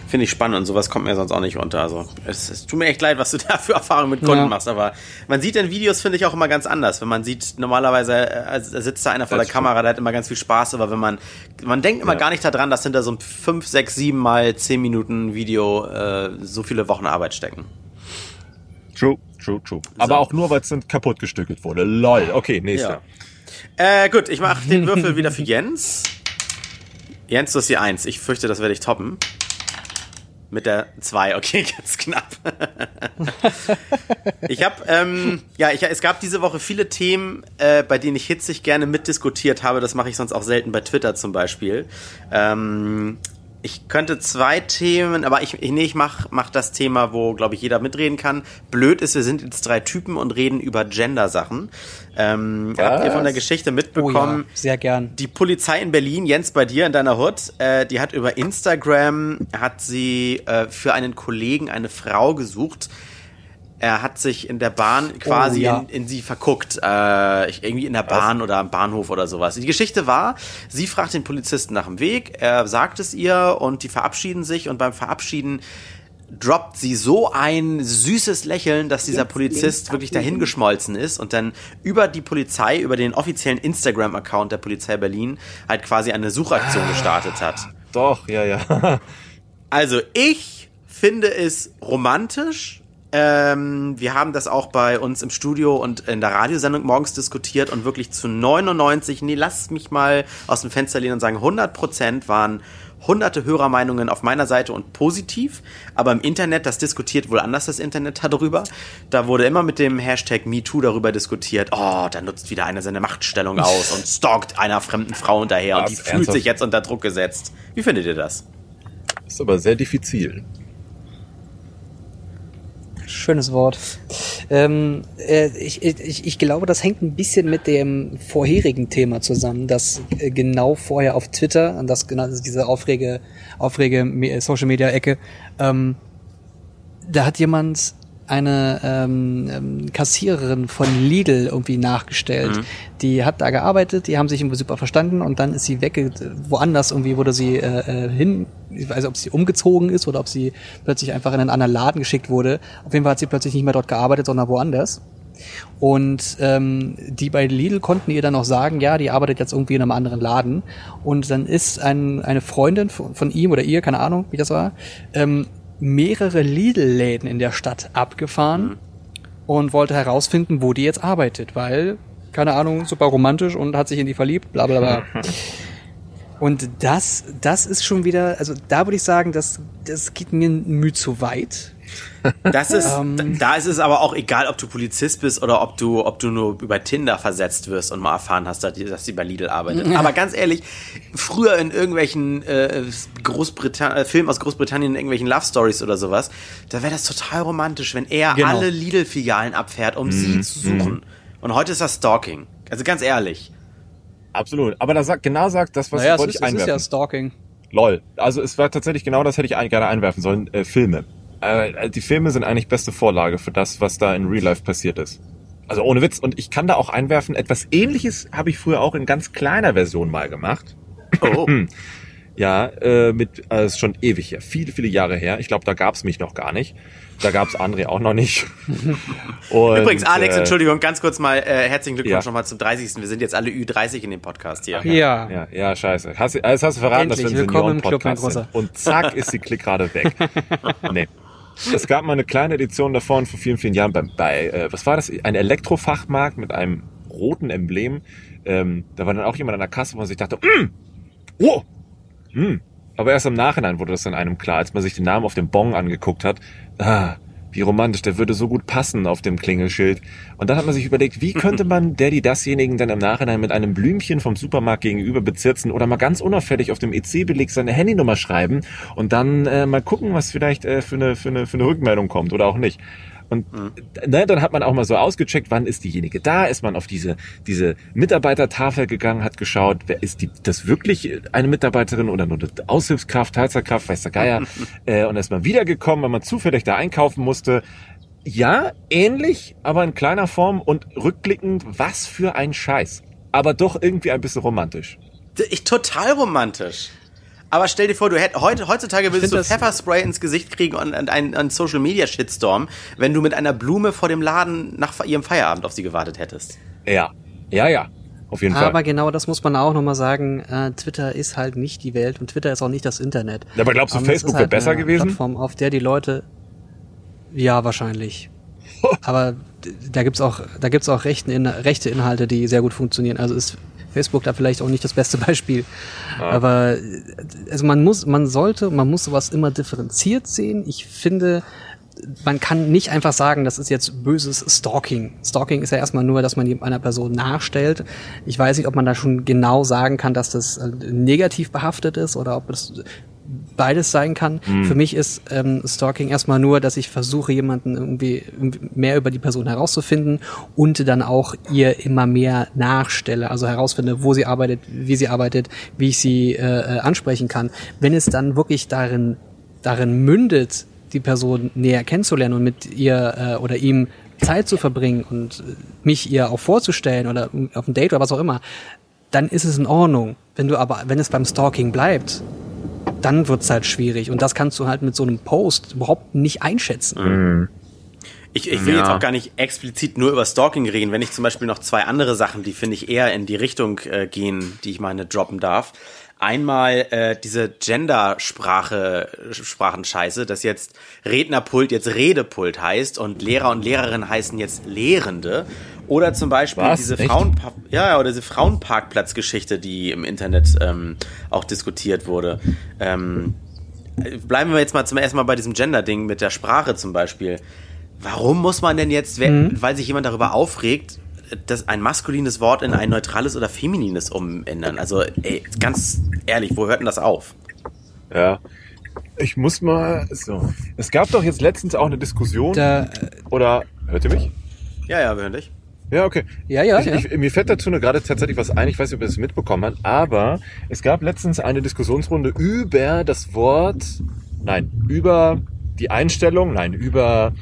Finde ich spannend und sowas kommt mir sonst auch nicht unter. Also es, es tut mir echt leid, was du da für Erfahrungen mit Kunden Ja. machst, aber man sieht in Videos, finde ich, auch immer ganz anders. Wenn man sieht, normalerweise äh, sitzt da einer vor Das der Kamera, der hat immer ganz viel Spaß, aber wenn man, man denkt immer Ja. gar nicht daran, dass hinter so einem 5, 6, 7 mal 10 Minuten Video äh, so viele Wochen Arbeit stecken. True, true, true. Aber auch nur, weil es dann kaputt gestückelt wurde. Lol. Okay, nächster. Äh, gut, ich mache den Würfel wieder für Jens. Jens, du hast die 1. Ich fürchte, das werde ich toppen. Mit der 2, okay, ganz knapp. ich habe, ähm, ja, ich, es gab diese Woche viele Themen, äh, bei denen ich hitzig gerne mitdiskutiert habe. Das mache ich sonst auch selten bei Twitter zum Beispiel. Ähm, ich könnte zwei Themen, aber ich, ich, nee, ich mach, mach das Thema, wo, glaube ich, jeder mitreden kann. Blöd ist, wir sind jetzt drei Typen und reden über Gender-Sachen. Ähm, habt ihr von der Geschichte Oh ja, mitbekommen? sehr gern. Die Polizei in Berlin, Jens, bei dir in deiner Hut, äh, die hat über Instagram, hat sie äh, für einen Kollegen eine Frau gesucht. Er hat sich in der Bahn quasi Oh, ja. in, in sie verguckt. Äh, irgendwie in der Bahn oder am Bahnhof oder sowas. Die Geschichte war, sie fragt den Polizisten nach dem Weg, er sagt es ihr und die verabschieden sich und beim Verabschieden droppt sie so ein süßes Lächeln, dass dieser Polizist wirklich dahingeschmolzen ist und dann über die Polizei, über den offiziellen Instagram-Account der Polizei Berlin halt quasi eine Suchaktion gestartet hat. Doch, ja, ja. Also ich finde es romantisch. Ähm, wir haben das auch bei uns im Studio und in der Radiosendung morgens diskutiert und wirklich zu 99, nee, lass mich mal aus dem Fenster lehnen und sagen, 100 Prozent waren hunderte Hörermeinungen auf meiner Seite und positiv, aber im Internet, das diskutiert wohl anders das Internet darüber. Da wurde immer mit dem Hashtag MeToo darüber diskutiert, oh, da nutzt wieder einer seine Machtstellung aus und stalkt einer fremden Frau hinterher und die fühlt sich jetzt unter Druck gesetzt. Wie findet ihr das? Ist aber sehr diffizil. Schönes Wort. Ähm, äh, ich, ich, ich glaube, das hängt ein bisschen mit dem vorherigen Thema zusammen, dass äh, genau vorher auf Twitter, und das genau das diese aufrege, aufrege Social Media Ecke, ähm, da hat jemand eine ähm, ähm, Kassiererin von Lidl irgendwie nachgestellt. Die hat da gearbeitet, die haben sich irgendwie super verstanden und dann ist sie weg, woanders irgendwie wurde sie äh, äh, hin, ich weiß nicht, ob sie umgezogen ist oder ob sie plötzlich einfach in einen anderen Laden geschickt wurde. Auf jeden Fall hat sie plötzlich nicht mehr dort gearbeitet, sondern woanders. Und ähm, die bei Lidl konnten ihr dann auch sagen, ja, die arbeitet jetzt irgendwie in einem anderen Laden. Und dann ist ein, eine Freundin von, von ihm oder ihr, keine Ahnung, wie das war, ähm, mehrere Lidl-Läden in der Stadt abgefahren und wollte herausfinden, wo die jetzt arbeitet, weil, keine Ahnung, super romantisch und hat sich in die verliebt, bla bla bla. Und das, das ist schon wieder, also da würde ich sagen, das, das geht mir ein Mühe zu weit. Das ist, Ähm. da- ist es aber auch egal, ob du Polizist bist oder ob du, ob du nur über Tinder versetzt wirst und mal erfahren hast, dass die bei Lidl arbeitet. Aber ganz ehrlich, früher in irgendwelchen äh, Großbritannien, äh, Filmen aus Großbritannien, in irgendwelchen Love Stories oder sowas, da wäre das total romantisch, wenn er Genau. alle Lidl-Filialen abfährt, um sie zu suchen. Und heute ist das Stalking. Also ganz ehrlich. Absolut. Aber da sagt, genau sagt das, was naja, ich wollte ist, ich es ist einwerfen. ja Stalking. Lol. Also es war tatsächlich genau das hätte ich eigentlich gerne einwerfen sollen. Äh, Filme. Äh, die Filme sind eigentlich beste Vorlage für das, was da in Real Life passiert ist. Also ohne Witz. Und ich kann da auch einwerfen, etwas ähnliches habe ich früher auch in ganz kleiner Version mal gemacht. Oh. Ja, äh, mit, äh, ist schon ewig her, viele, viele Jahre her. Ich glaube, da gab's mich noch gar nicht. Da gab's André auch noch nicht. Und, Übrigens, Alex, äh, Entschuldigung, ganz kurz mal äh, herzlichen Glückwunsch Ja. nochmal zum 30. Wir sind jetzt alle Ü30 in dem Podcast hier. Ja. Ja, ja, scheiße. Hast, du- jetzt hast du verraten, Endlich, dass wir ein willkommen im Club, mein Senioren-Podcast sind. Und zack ist die Klickrate weg. nee. Es gab mal eine kleine Edition davon vor vielen, vielen Jahren bei, bei äh, was war das? Ein Elektrofachmarkt mit einem roten Emblem. Ähm, da war dann auch jemand an der Kasse, wo man sich dachte, mm, oh, mm. Aber erst im Nachhinein wurde das dann einem klar, als man sich den Namen auf dem Bon angeguckt hat. Ah, wie romantisch, der würde so gut passen auf dem Klingelschild. Und dann hat man sich überlegt, wie könnte man der, die dasjenigen dann im Nachhinein mit einem Blümchen vom Supermarkt gegenüber bezirzen oder mal ganz unauffällig auf dem EC-Beleg seine Handynummer schreiben und dann äh, mal gucken, was vielleicht äh, für, eine, für, eine, für eine Rückmeldung kommt oder auch nicht. Und ne, dann hat man auch mal so ausgecheckt, wann ist diejenige da, ist man auf diese, diese Mitarbeitertafel gegangen, hat geschaut, wer ist die, das wirklich eine Mitarbeiterin oder nur eine Aushilfskraft, Teilzeitkraft, weiß der Geier, äh, und ist mal wiedergekommen, weil man zufällig da einkaufen musste. Ja, ähnlich, aber in kleiner Form und rückblickend, was für ein Scheiß. Aber doch irgendwie ein bisschen romantisch. Ich total romantisch. Aber stell dir vor, du hätt, heute, heutzutage würdest du Pfefferspray ins Gesicht kriegen und und einen, einen Social Media Shitstorm, wenn du mit einer Blume vor dem Laden nach ihrem Feierabend auf sie gewartet hättest. Ja, ja, ja. Auf jeden Aber Fall. genau das muss man auch nochmal sagen. Äh, Twitter ist halt nicht die Welt und Twitter ist auch nicht das Internet. Aber glaubst du, Ähm, das Facebook ist wäre halt besser eine gewesen? Plattform, auf der die Leute. Ja, wahrscheinlich. Aber da gibt's auch, da gibt's auch rechten In rechte Inhalte, die sehr gut funktionieren. Also ist Facebook da vielleicht auch nicht das beste Beispiel. Aber äh, also man muss, man sollte, man muss sowas immer differenziert sehen. Ich finde, man kann nicht einfach sagen, das ist jetzt böses Stalking. Stalking ist ja erstmal nur, dass man einer Person nachstellt. Ich weiß nicht, ob man da schon genau sagen kann, dass das äh, negativ behaftet ist oder ob es beides sein kann. Für mich ist ähm, Stalking erstmal nur, dass ich versuche, jemanden irgendwie mehr über die Person herauszufinden und dann auch ihr immer mehr nachstelle, also herausfinde, wo sie arbeitet, wie sie arbeitet, wie ich sie äh, äh, ansprechen kann. Wenn es dann wirklich darin darin mündet, die Person näher kennenzulernen und mit ihr äh, oder ihm Zeit zu verbringen und mich ihr auch vorzustellen oder auf ein Date oder was auch immer, dann ist es in Ordnung. Wenn du aber, wenn es beim Stalking bleibt, dann wird's halt schwierig. Und das kannst du halt mit so einem Post überhaupt nicht einschätzen. Ich, ich will Ja. jetzt auch gar nicht explizit nur über Stalking reden, wenn ich zum Beispiel noch zwei andere Sachen, die finde ich eher in die Richtung äh, gehen, die ich meine droppen darf. Einmal äh, diese Gender-Sprache, Sprachenscheiße, dass jetzt Rednerpult jetzt Redepult heißt und Lehrer und Lehrerinnen heißen jetzt Lehrende. Oder zum Beispiel Was? diese? Frauenpa ja, oder diese Frauenparkplatzgeschichte, die im Internet ähm, auch diskutiert wurde. Ähm, bleiben wir jetzt mal zum ersten Mal bei diesem Gender-Ding mit der Sprache zum Beispiel. Warum muss man denn jetzt, wer- weil sich jemand darüber aufregt, das ein maskulines Wort in ein neutrales oder feminines umändern? Also, ey, ganz ehrlich, wo hört denn das auf? Ja. Ich muss mal, so. Es gab doch jetzt letztens auch eine Diskussion, Da, äh, oder, hört ihr mich? Ja, ja, wir hören dich. Ja, okay. Ja, ja, ich, ja. Ich, mir fällt dazu nur gerade tatsächlich was ein, ich weiß nicht, ob ihr das mitbekommen habt, aber es gab letztens eine Diskussionsrunde über das Wort, nein, über die Einstellung, nein, über,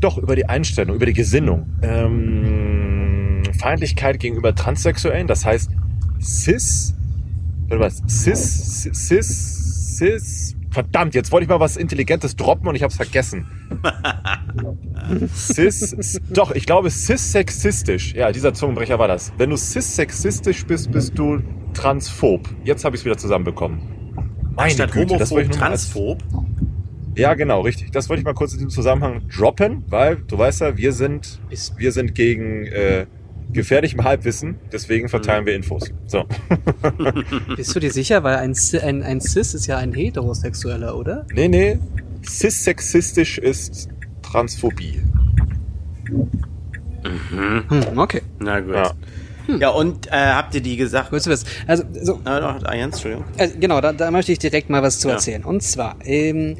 doch, über die Einstellung, über die Gesinnung. Ähm, Feindlichkeit gegenüber Transsexuellen, das heißt cis, oder was, cis, cis, cis, verdammt, jetzt wollte ich mal was Intelligentes droppen und ich habe es vergessen. Cis, doch, ich glaube cis-sexistisch. Ja, dieser Zungenbrecher war das. Wenn du cis-sexistisch bist, bist du transphob. Jetzt habe ich es wieder zusammenbekommen. Meine Statt Güte, das wollte ich nur transphob. Ja, genau, richtig. Das wollte ich mal kurz in diesem Zusammenhang droppen, weil du weißt ja, wir sind, wir sind gegen äh, gefährlichem Halbwissen, deswegen verteilen wir Infos. So. bist du dir sicher? Weil ein, ein, ein Cis ist ja ein Heterosexueller, oder? Nee, nee. Cis-sexistisch ist Transphobie. Hm, okay. Na gut. Ja. Ja, und äh, habt ihr die gesagt? Gut zu wissen. Also, so, doch, ah, Jens, Entschuldigung. Also, genau, da, da möchte ich direkt mal was zu Ja. erzählen. Und zwar, ähm,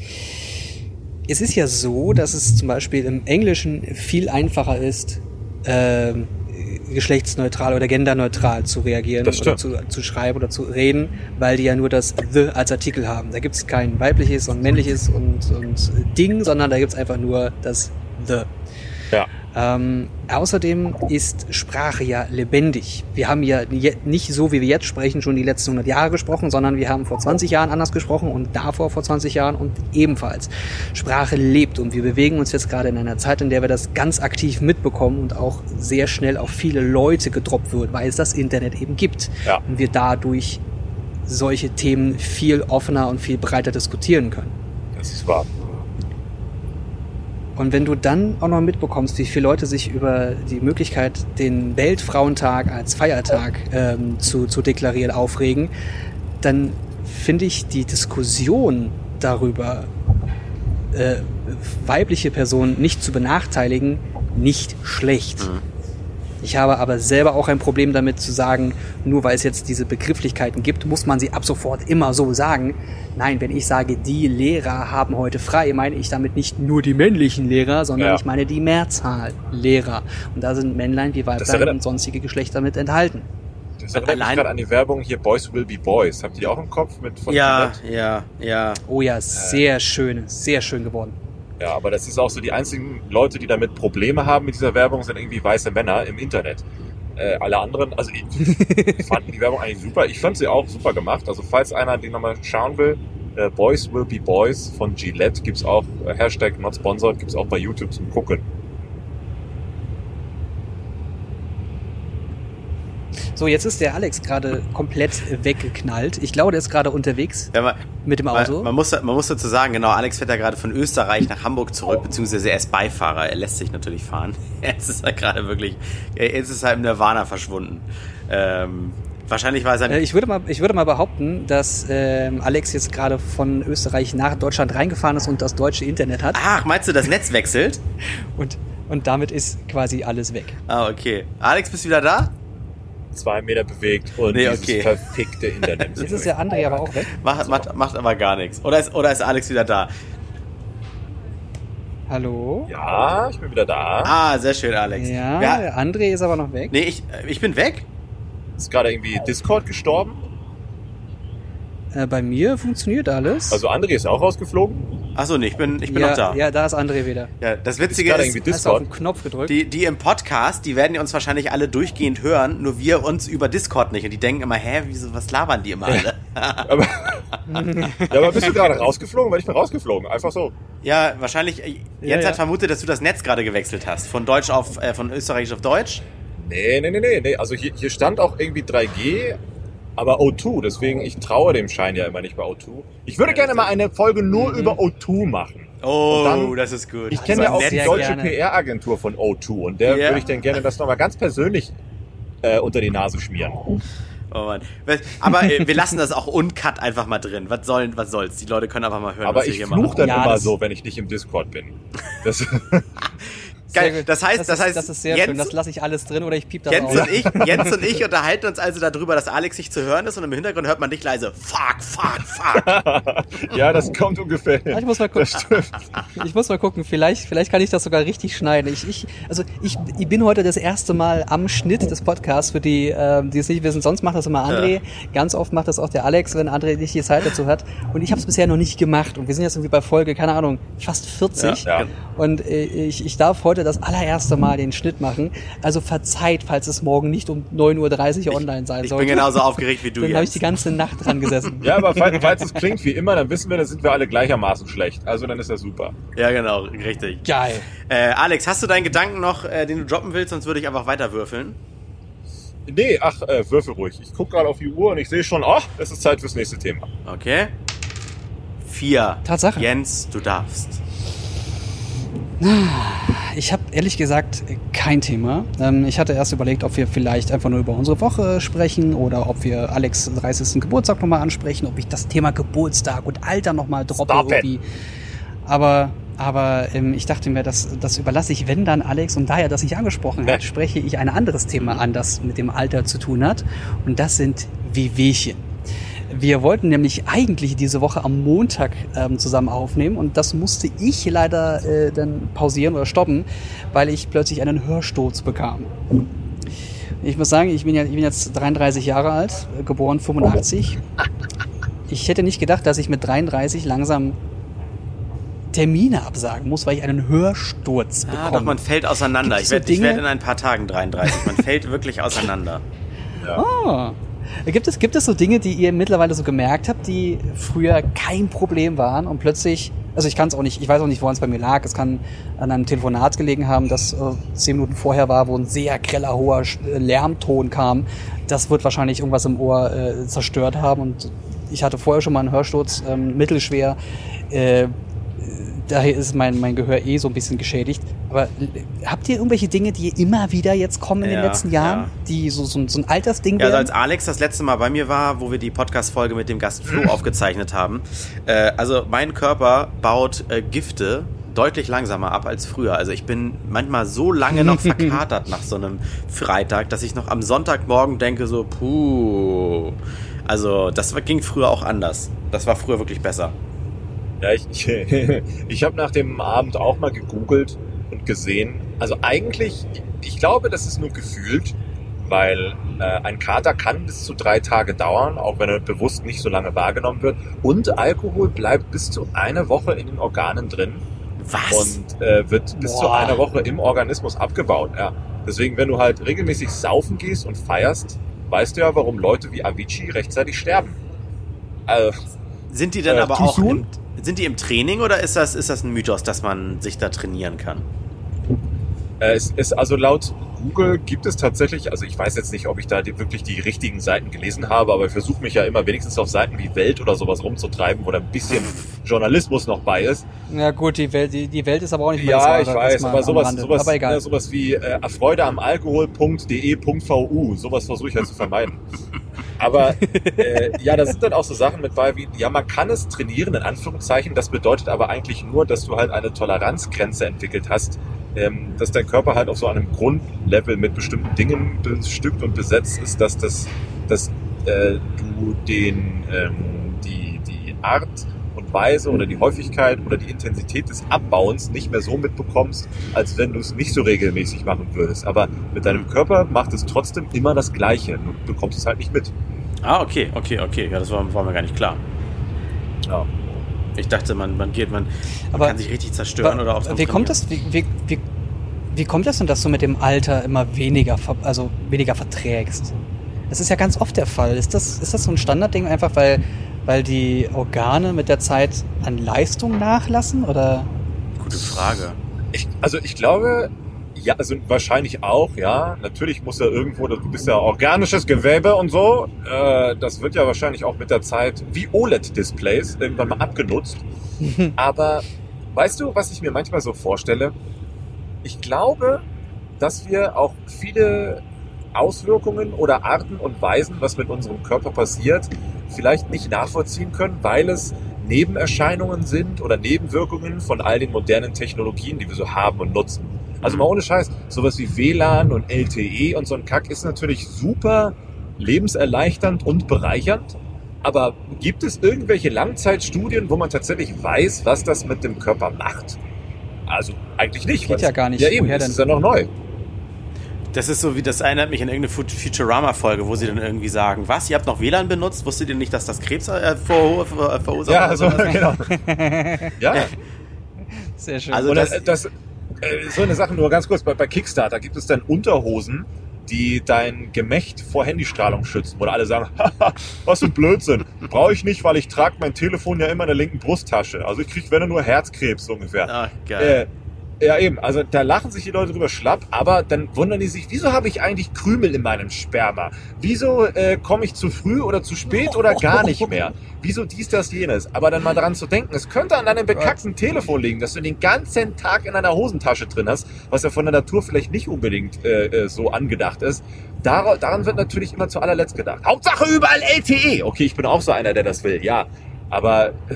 es ist ja so, dass es zum Beispiel im Englischen viel einfacher ist, ähm, geschlechtsneutral oder genderneutral zu reagieren oder zu, zu schreiben oder zu reden, weil die ja nur das The als Artikel haben. Da gibt's kein weibliches und männliches und, und Ding, sondern da gibt's einfach nur das The. Ja. Ähm, außerdem ist Sprache ja lebendig. Wir haben ja nicht so, wie wir jetzt sprechen, schon die letzten 100 Jahre gesprochen, sondern wir haben vor 20 Jahren anders gesprochen und davor vor 20 Jahren und ebenfalls. Sprache lebt und wir bewegen uns jetzt gerade in einer Zeit, in der wir das ganz aktiv mitbekommen und auch sehr schnell auf viele Leute gedroppt wird, weil es das Internet eben gibt. Ja. Und wir dadurch solche Themen viel offener und viel breiter diskutieren können. Das ist wahr. Und wenn du dann auch noch mitbekommst, wie viele Leute sich über die Möglichkeit, den Weltfrauentag als Feiertag ähm, zu, zu deklarieren, aufregen, dann finde ich die Diskussion darüber, äh, weibliche Personen nicht zu benachteiligen, nicht schlecht. Ich habe aber selber auch ein Problem damit zu sagen, nur weil es jetzt diese Begrifflichkeiten gibt, muss man sie ab sofort immer so sagen. Nein, wenn ich sage, die Lehrer haben heute frei, meine ich damit nicht nur die männlichen Lehrer, sondern Ja. ich meine die Mehrzahl Lehrer. Und da sind Männlein wie Weiblein und sonstige Geschlechter mit enthalten. Das erinnert mich Allein- gerade an die Werbung hier Boys Will Be Boys. Habt ihr die auch im Kopf mit von Ja, Gillette? ja, ja. Oh ja, sehr schön, sehr schön geworden. Ja, aber das ist auch so, die einzigen Leute, die damit Probleme haben mit dieser Werbung, sind irgendwie weiße Männer im Internet. äh, alle anderen, also ich fand die Werbung eigentlich super. Ich fand sie auch super gemacht. Also falls einer den nochmal schauen will, äh, Boys Will Be Boys von Gillette gibt's auch, äh, Hashtag not sponsored, gibt's auch bei YouTube zum Gucken. So, jetzt ist der Alex gerade komplett weggeknallt. Ich glaube, der ist gerade unterwegs Ja, man, mit dem Auto. man, man, muss, man muss dazu sagen, genau, Alex fährt ja gerade von Österreich nach Hamburg zurück, beziehungsweise er ist Beifahrer. Er lässt sich natürlich fahren. Jetzt ist er gerade wirklich, jetzt ist er im Nirvana verschwunden. Ähm, wahrscheinlich war er Äh, sein. Ich würde mal, ich würde mal behaupten, dass ähm, Alex jetzt gerade von Österreich nach Deutschland reingefahren ist und das deutsche Internet hat. Ach, meinst du, das Netz wechselt? Und, und damit ist quasi alles weg. Ah, okay. Alex, bist du wieder da? Zwei Meter bewegt und Nee, dieses okay. verfickte Internet. Jetzt ist der André aber auch weg. Macht, macht, macht aber gar nichts. Oder ist, oder ist Alex wieder da? Hallo? ja, ich bin wieder da. Ah, sehr schön, Alex. Ja, der André ist aber noch weg. nee, ich, ich bin weg? Ist gerade irgendwie Discord gestorben. Äh, bei mir funktioniert alles. Also André ist auch rausgeflogen. Achso, nee, ich bin, ich bin ja, noch da. Ja, da ist André wieder. Ja, das Ist Witzige ist, irgendwie Hast du auf den. Knopf gedrückt? die, die im Podcast, die werden uns wahrscheinlich alle durchgehend hören, nur wir uns über Discord nicht. Und die denken immer, hä, wieso, was labern die immer alle? Aber, ja, aber bist du gerade rausgeflogen? Weil ich bin rausgeflogen. Einfach so. Ja, wahrscheinlich, äh, Jens ja. hat vermutet, dass du das Netz gerade gewechselt hast. Von Deutsch auf, äh, von Österreichisch auf Deutsch. Nee, nee, nee, nee. nee. Also hier, hier stand auch irgendwie 3G, aber O2. Deswegen, ich traue dem Schein ja immer nicht bei O2. Ich würde gerne mal eine Folge nur über O2 machen. Oh, dann- das ist gut. Ich kenne ja auch die deutsche. PR-Agentur von O2 und der Ja. würde ich dann gerne das nochmal ganz persönlich äh, unter die Nase schmieren. Oh Mann. Aber äh, wir lassen das auch uncut einfach mal drin. Was, sollen, was soll's? Die Leute können einfach mal hören, Aber was wir ich hier fluch machen. dann Ja, immer so, wenn ich nicht im Discord bin. Das, Geil. Sehr gut. Das heißt- das ist, heißt, das ist sehr Jens- schön. Das lasse ich alles drin oder ich piep das Jens aus. und, ich, Jens und ich unterhalten uns also darüber, dass Alex nicht zu hören ist und im Hintergrund hört man dich leise. Fuck, fuck, fuck. ja, das kommt ungefähr hin. Ich muss mal gucken. Das. Ich muss mal gucken, vielleicht, vielleicht kann ich das sogar richtig schneiden. Ich, ich, also ich, ich bin heute das erste Mal am Schnitt des Podcasts für die, ähm, die es nicht wissen. Sonst macht das immer André. Ja. Ganz oft macht das auch der Alex, wenn André nicht die Zeit dazu hat. Und ich habe es bisher noch nicht gemacht. Und wir sind jetzt irgendwie bei Folge, keine Ahnung, fast 40. Ja, ja. Und äh, ich, ich darf heute das allererste Mal den Schnitt machen. Also verzeiht, falls es morgen nicht um 9.30 Uhr online sein Ich sollte. bin genauso aufgeregt wie du, Dann habe ich die ganze Nacht dran gesessen. Ja, aber falls, falls es klingt wie immer, dann wissen wir, dann sind wir alle gleichermaßen schlecht. Also dann ist das super. Ja, genau, richtig. Geil. Äh, Alex, hast du deinen Gedanken noch, äh, den du droppen willst? Sonst würde ich einfach weiter würfeln. Nee, ach, äh, würfel ruhig. Ich gucke gerade auf die Uhr und ich sehe schon, ach, es ist Zeit fürs nächste Thema. Okay. Vier. Tatsache. Jens, du darfst. Ich habe ehrlich gesagt kein Thema. Ähm, ich hatte erst überlegt, ob wir vielleicht einfach nur über unsere Woche sprechen oder ob wir Alex 30. Geburtstag nochmal ansprechen, ob ich das Thema Geburtstag und Alter nochmal droppe Stop it. irgendwie. Aber, aber ähm, ich dachte mir, das, das überlasse ich, wenn dann Alex. Und da er das nicht angesprochen hat, Nee. spreche ich ein anderes Thema an, das mit dem Alter zu tun hat. Und das sind Wehwehchen. Wir wollten nämlich eigentlich diese Woche am Montag ähm, zusammen aufnehmen und das musste ich leider äh, dann pausieren oder stoppen, weil ich plötzlich einen Hörsturz bekam. Ich muss sagen, ich bin, ja, ich bin jetzt 33 Jahre alt, geboren 85. Ich hätte nicht gedacht, dass ich mit 33 langsam Termine absagen muss, weil ich einen Hörsturz bekomme. Ah, doch, man fällt auseinander. Ich so werde werd in ein paar Tagen 33. Man fällt wirklich auseinander. Ah. Gibt es, gibt es so Dinge, die ihr mittlerweile so gemerkt habt, die früher kein Problem waren und plötzlich, also ich kann es auch nicht, ich weiß auch nicht, woran es bei mir lag. Es kann an einem Telefonat gelegen haben, das äh, zehn Minuten vorher war, wo ein sehr greller, hoher äh, Lärmton kam. Das wird wahrscheinlich irgendwas im Ohr äh, zerstört haben und ich hatte vorher schon mal einen Hörsturz, ähm, mittelschwer. Äh, daher ist mein, mein Gehör eh so ein bisschen geschädigt. Aber äh, habt ihr irgendwelche Dinge, die immer wieder jetzt kommen in den Ja, letzten Jahren, ja. die so, so, ein- so ein Altersding Ja, also als Alex das letzte Mal bei mir war, wo wir die Podcast-Folge mit dem Gast Flo aufgezeichnet haben. Äh, also mein Körper baut äh, Gifte deutlich langsamer ab als früher. Also ich bin manchmal so lange noch verkatert nach so einem Freitag, dass ich noch am Sonntagmorgen denke so, puh. Also das ging früher auch anders. Das war früher wirklich besser. Ja, ich, ich, ich habe nach dem Abend auch mal gegoogelt und gesehen. Also eigentlich, ich glaube, das ist nur gefühlt, weil äh, ein Kater kann bis zu drei Tage dauern, auch wenn er bewusst nicht so lange wahrgenommen wird. Und Alkohol bleibt bis zu eine Woche in den Organen drin Was? und äh, wird bis zu Boah. einer Woche im Organismus abgebaut. Ja. Deswegen, wenn du halt regelmäßig saufen gehst und feierst, weißt du ja, warum Leute wie Avicii rechtzeitig sterben. Äh, sind die dann äh, aber auch soon? Sind die im Training oder ist das, ist das ein Mythos, dass man sich da trainieren kann? Äh, es ist also laut Google gibt es tatsächlich, also ich weiß jetzt nicht, ob ich da die, wirklich die richtigen Seiten gelesen habe, aber ich versuche mich ja immer wenigstens auf Seiten wie Welt oder sowas rumzutreiben, wo da ein bisschen Journalismus noch bei ist. Ja gut, die Welt, die, die Welt ist aber auch nicht mehr Ja, das ich weiß, mal aber sowas, Rande. sowas, aber egal. ne, sowas wie äh, Erfreude am Alkohol.de.vu, sowas versuche ich halt zu vermeiden. Aber äh, ja, da sind dann auch so Sachen mit bei wie, ja, man kann es trainieren, in Anführungszeichen, das bedeutet aber eigentlich nur, dass du halt eine Toleranzgrenze entwickelt hast, ähm, dass dein Körper halt auf so einem Grundlevel mit bestimmten Dingen bestückt und besetzt ist, dass das, dass äh, du den ähm, die die Art Weise oder die Häufigkeit oder die Intensität des Abbauens nicht mehr so mitbekommst, als wenn du es nicht so regelmäßig machen würdest. Aber mit deinem Körper macht es trotzdem immer das Gleiche. Du bekommst es halt nicht mit. Ah, okay, okay, okay. Ja, das war, war mir gar nicht klar. Ja. Ich dachte, man, man geht, man, man Aber kann sich richtig zerstören Wa- oder auch Wie kommt das, wie, wie, wie, wie kommt das denn, dass du mit dem Alter immer weniger, ver- also weniger verträgst? Das ist ja ganz oft der Fall. Ist das, ist das so ein Standardding einfach, weil, weil die Organe mit der Zeit an Leistung nachlassen? Oder? Gute Frage. Ich, also ich glaube, ja, also wahrscheinlich auch, ja. Natürlich muss ja irgendwo, du bist ja organisches Gewebe und so. Äh, das wird ja wahrscheinlich auch mit der Zeit wie OLED-Displays irgendwann mal abgenutzt. Aber weißt du, was ich mir manchmal so vorstelle? Ich glaube, dass wir auch viele Auswirkungen oder Arten und Weisen, was mit unserem Körper passiert, vielleicht nicht nachvollziehen können, weil es Nebenerscheinungen sind oder Nebenwirkungen von all den modernen Technologien, die wir so haben und nutzen. Also mal ohne Scheiß, sowas wie WLAN und LTE und so ein Kack ist natürlich super lebenserleichternd und bereichernd. Aber gibt es irgendwelche Langzeitstudien, wo man tatsächlich weiß, was das mit dem Körper macht? Also eigentlich nicht. Geht ja gar nicht. Ja eben, das ist ja noch neu. Das ist so wie, das erinnert mich an irgendeine Fut- Futurama-Folge, wo sie dann irgendwie sagen, was, ihr habt noch WLAN benutzt? Wusstet ihr nicht, dass das Krebs äh, ver ver verursacht? Ja, so, sowas? genau. ja, Sehr schön. Also das- das, das, äh, so eine Sache nur ganz kurz, bei, bei Kickstarter gibt es dann Unterhosen, die dein Gemächt vor Handystrahlung schützen, wo alle sagen, Haha, was für ein Blödsinn, brauche ich nicht, weil ich trage mein Telefon ja immer in der linken Brusttasche. Also ich kriege, wenn nur Herzkrebs so ungefähr. Ah, geil. Äh, ja, eben. Also da lachen sich die Leute drüber schlapp, aber dann wundern die sich, wieso habe ich eigentlich Krümel in meinem Sperma? Wieso äh, komme ich zu früh oder zu spät oder gar nicht mehr? Wieso dies, das, jenes? Aber dann mal daran zu denken, es könnte an deinem bekackten Telefon liegen, dass du den ganzen Tag in einer Hosentasche drin hast, was ja von der Natur vielleicht nicht unbedingt äh, äh, so angedacht ist. Dar daran wird natürlich immer zu allerletzt gedacht. Hauptsache überall LTE! Okay, ich bin auch so einer, der das will, ja. Aber äh,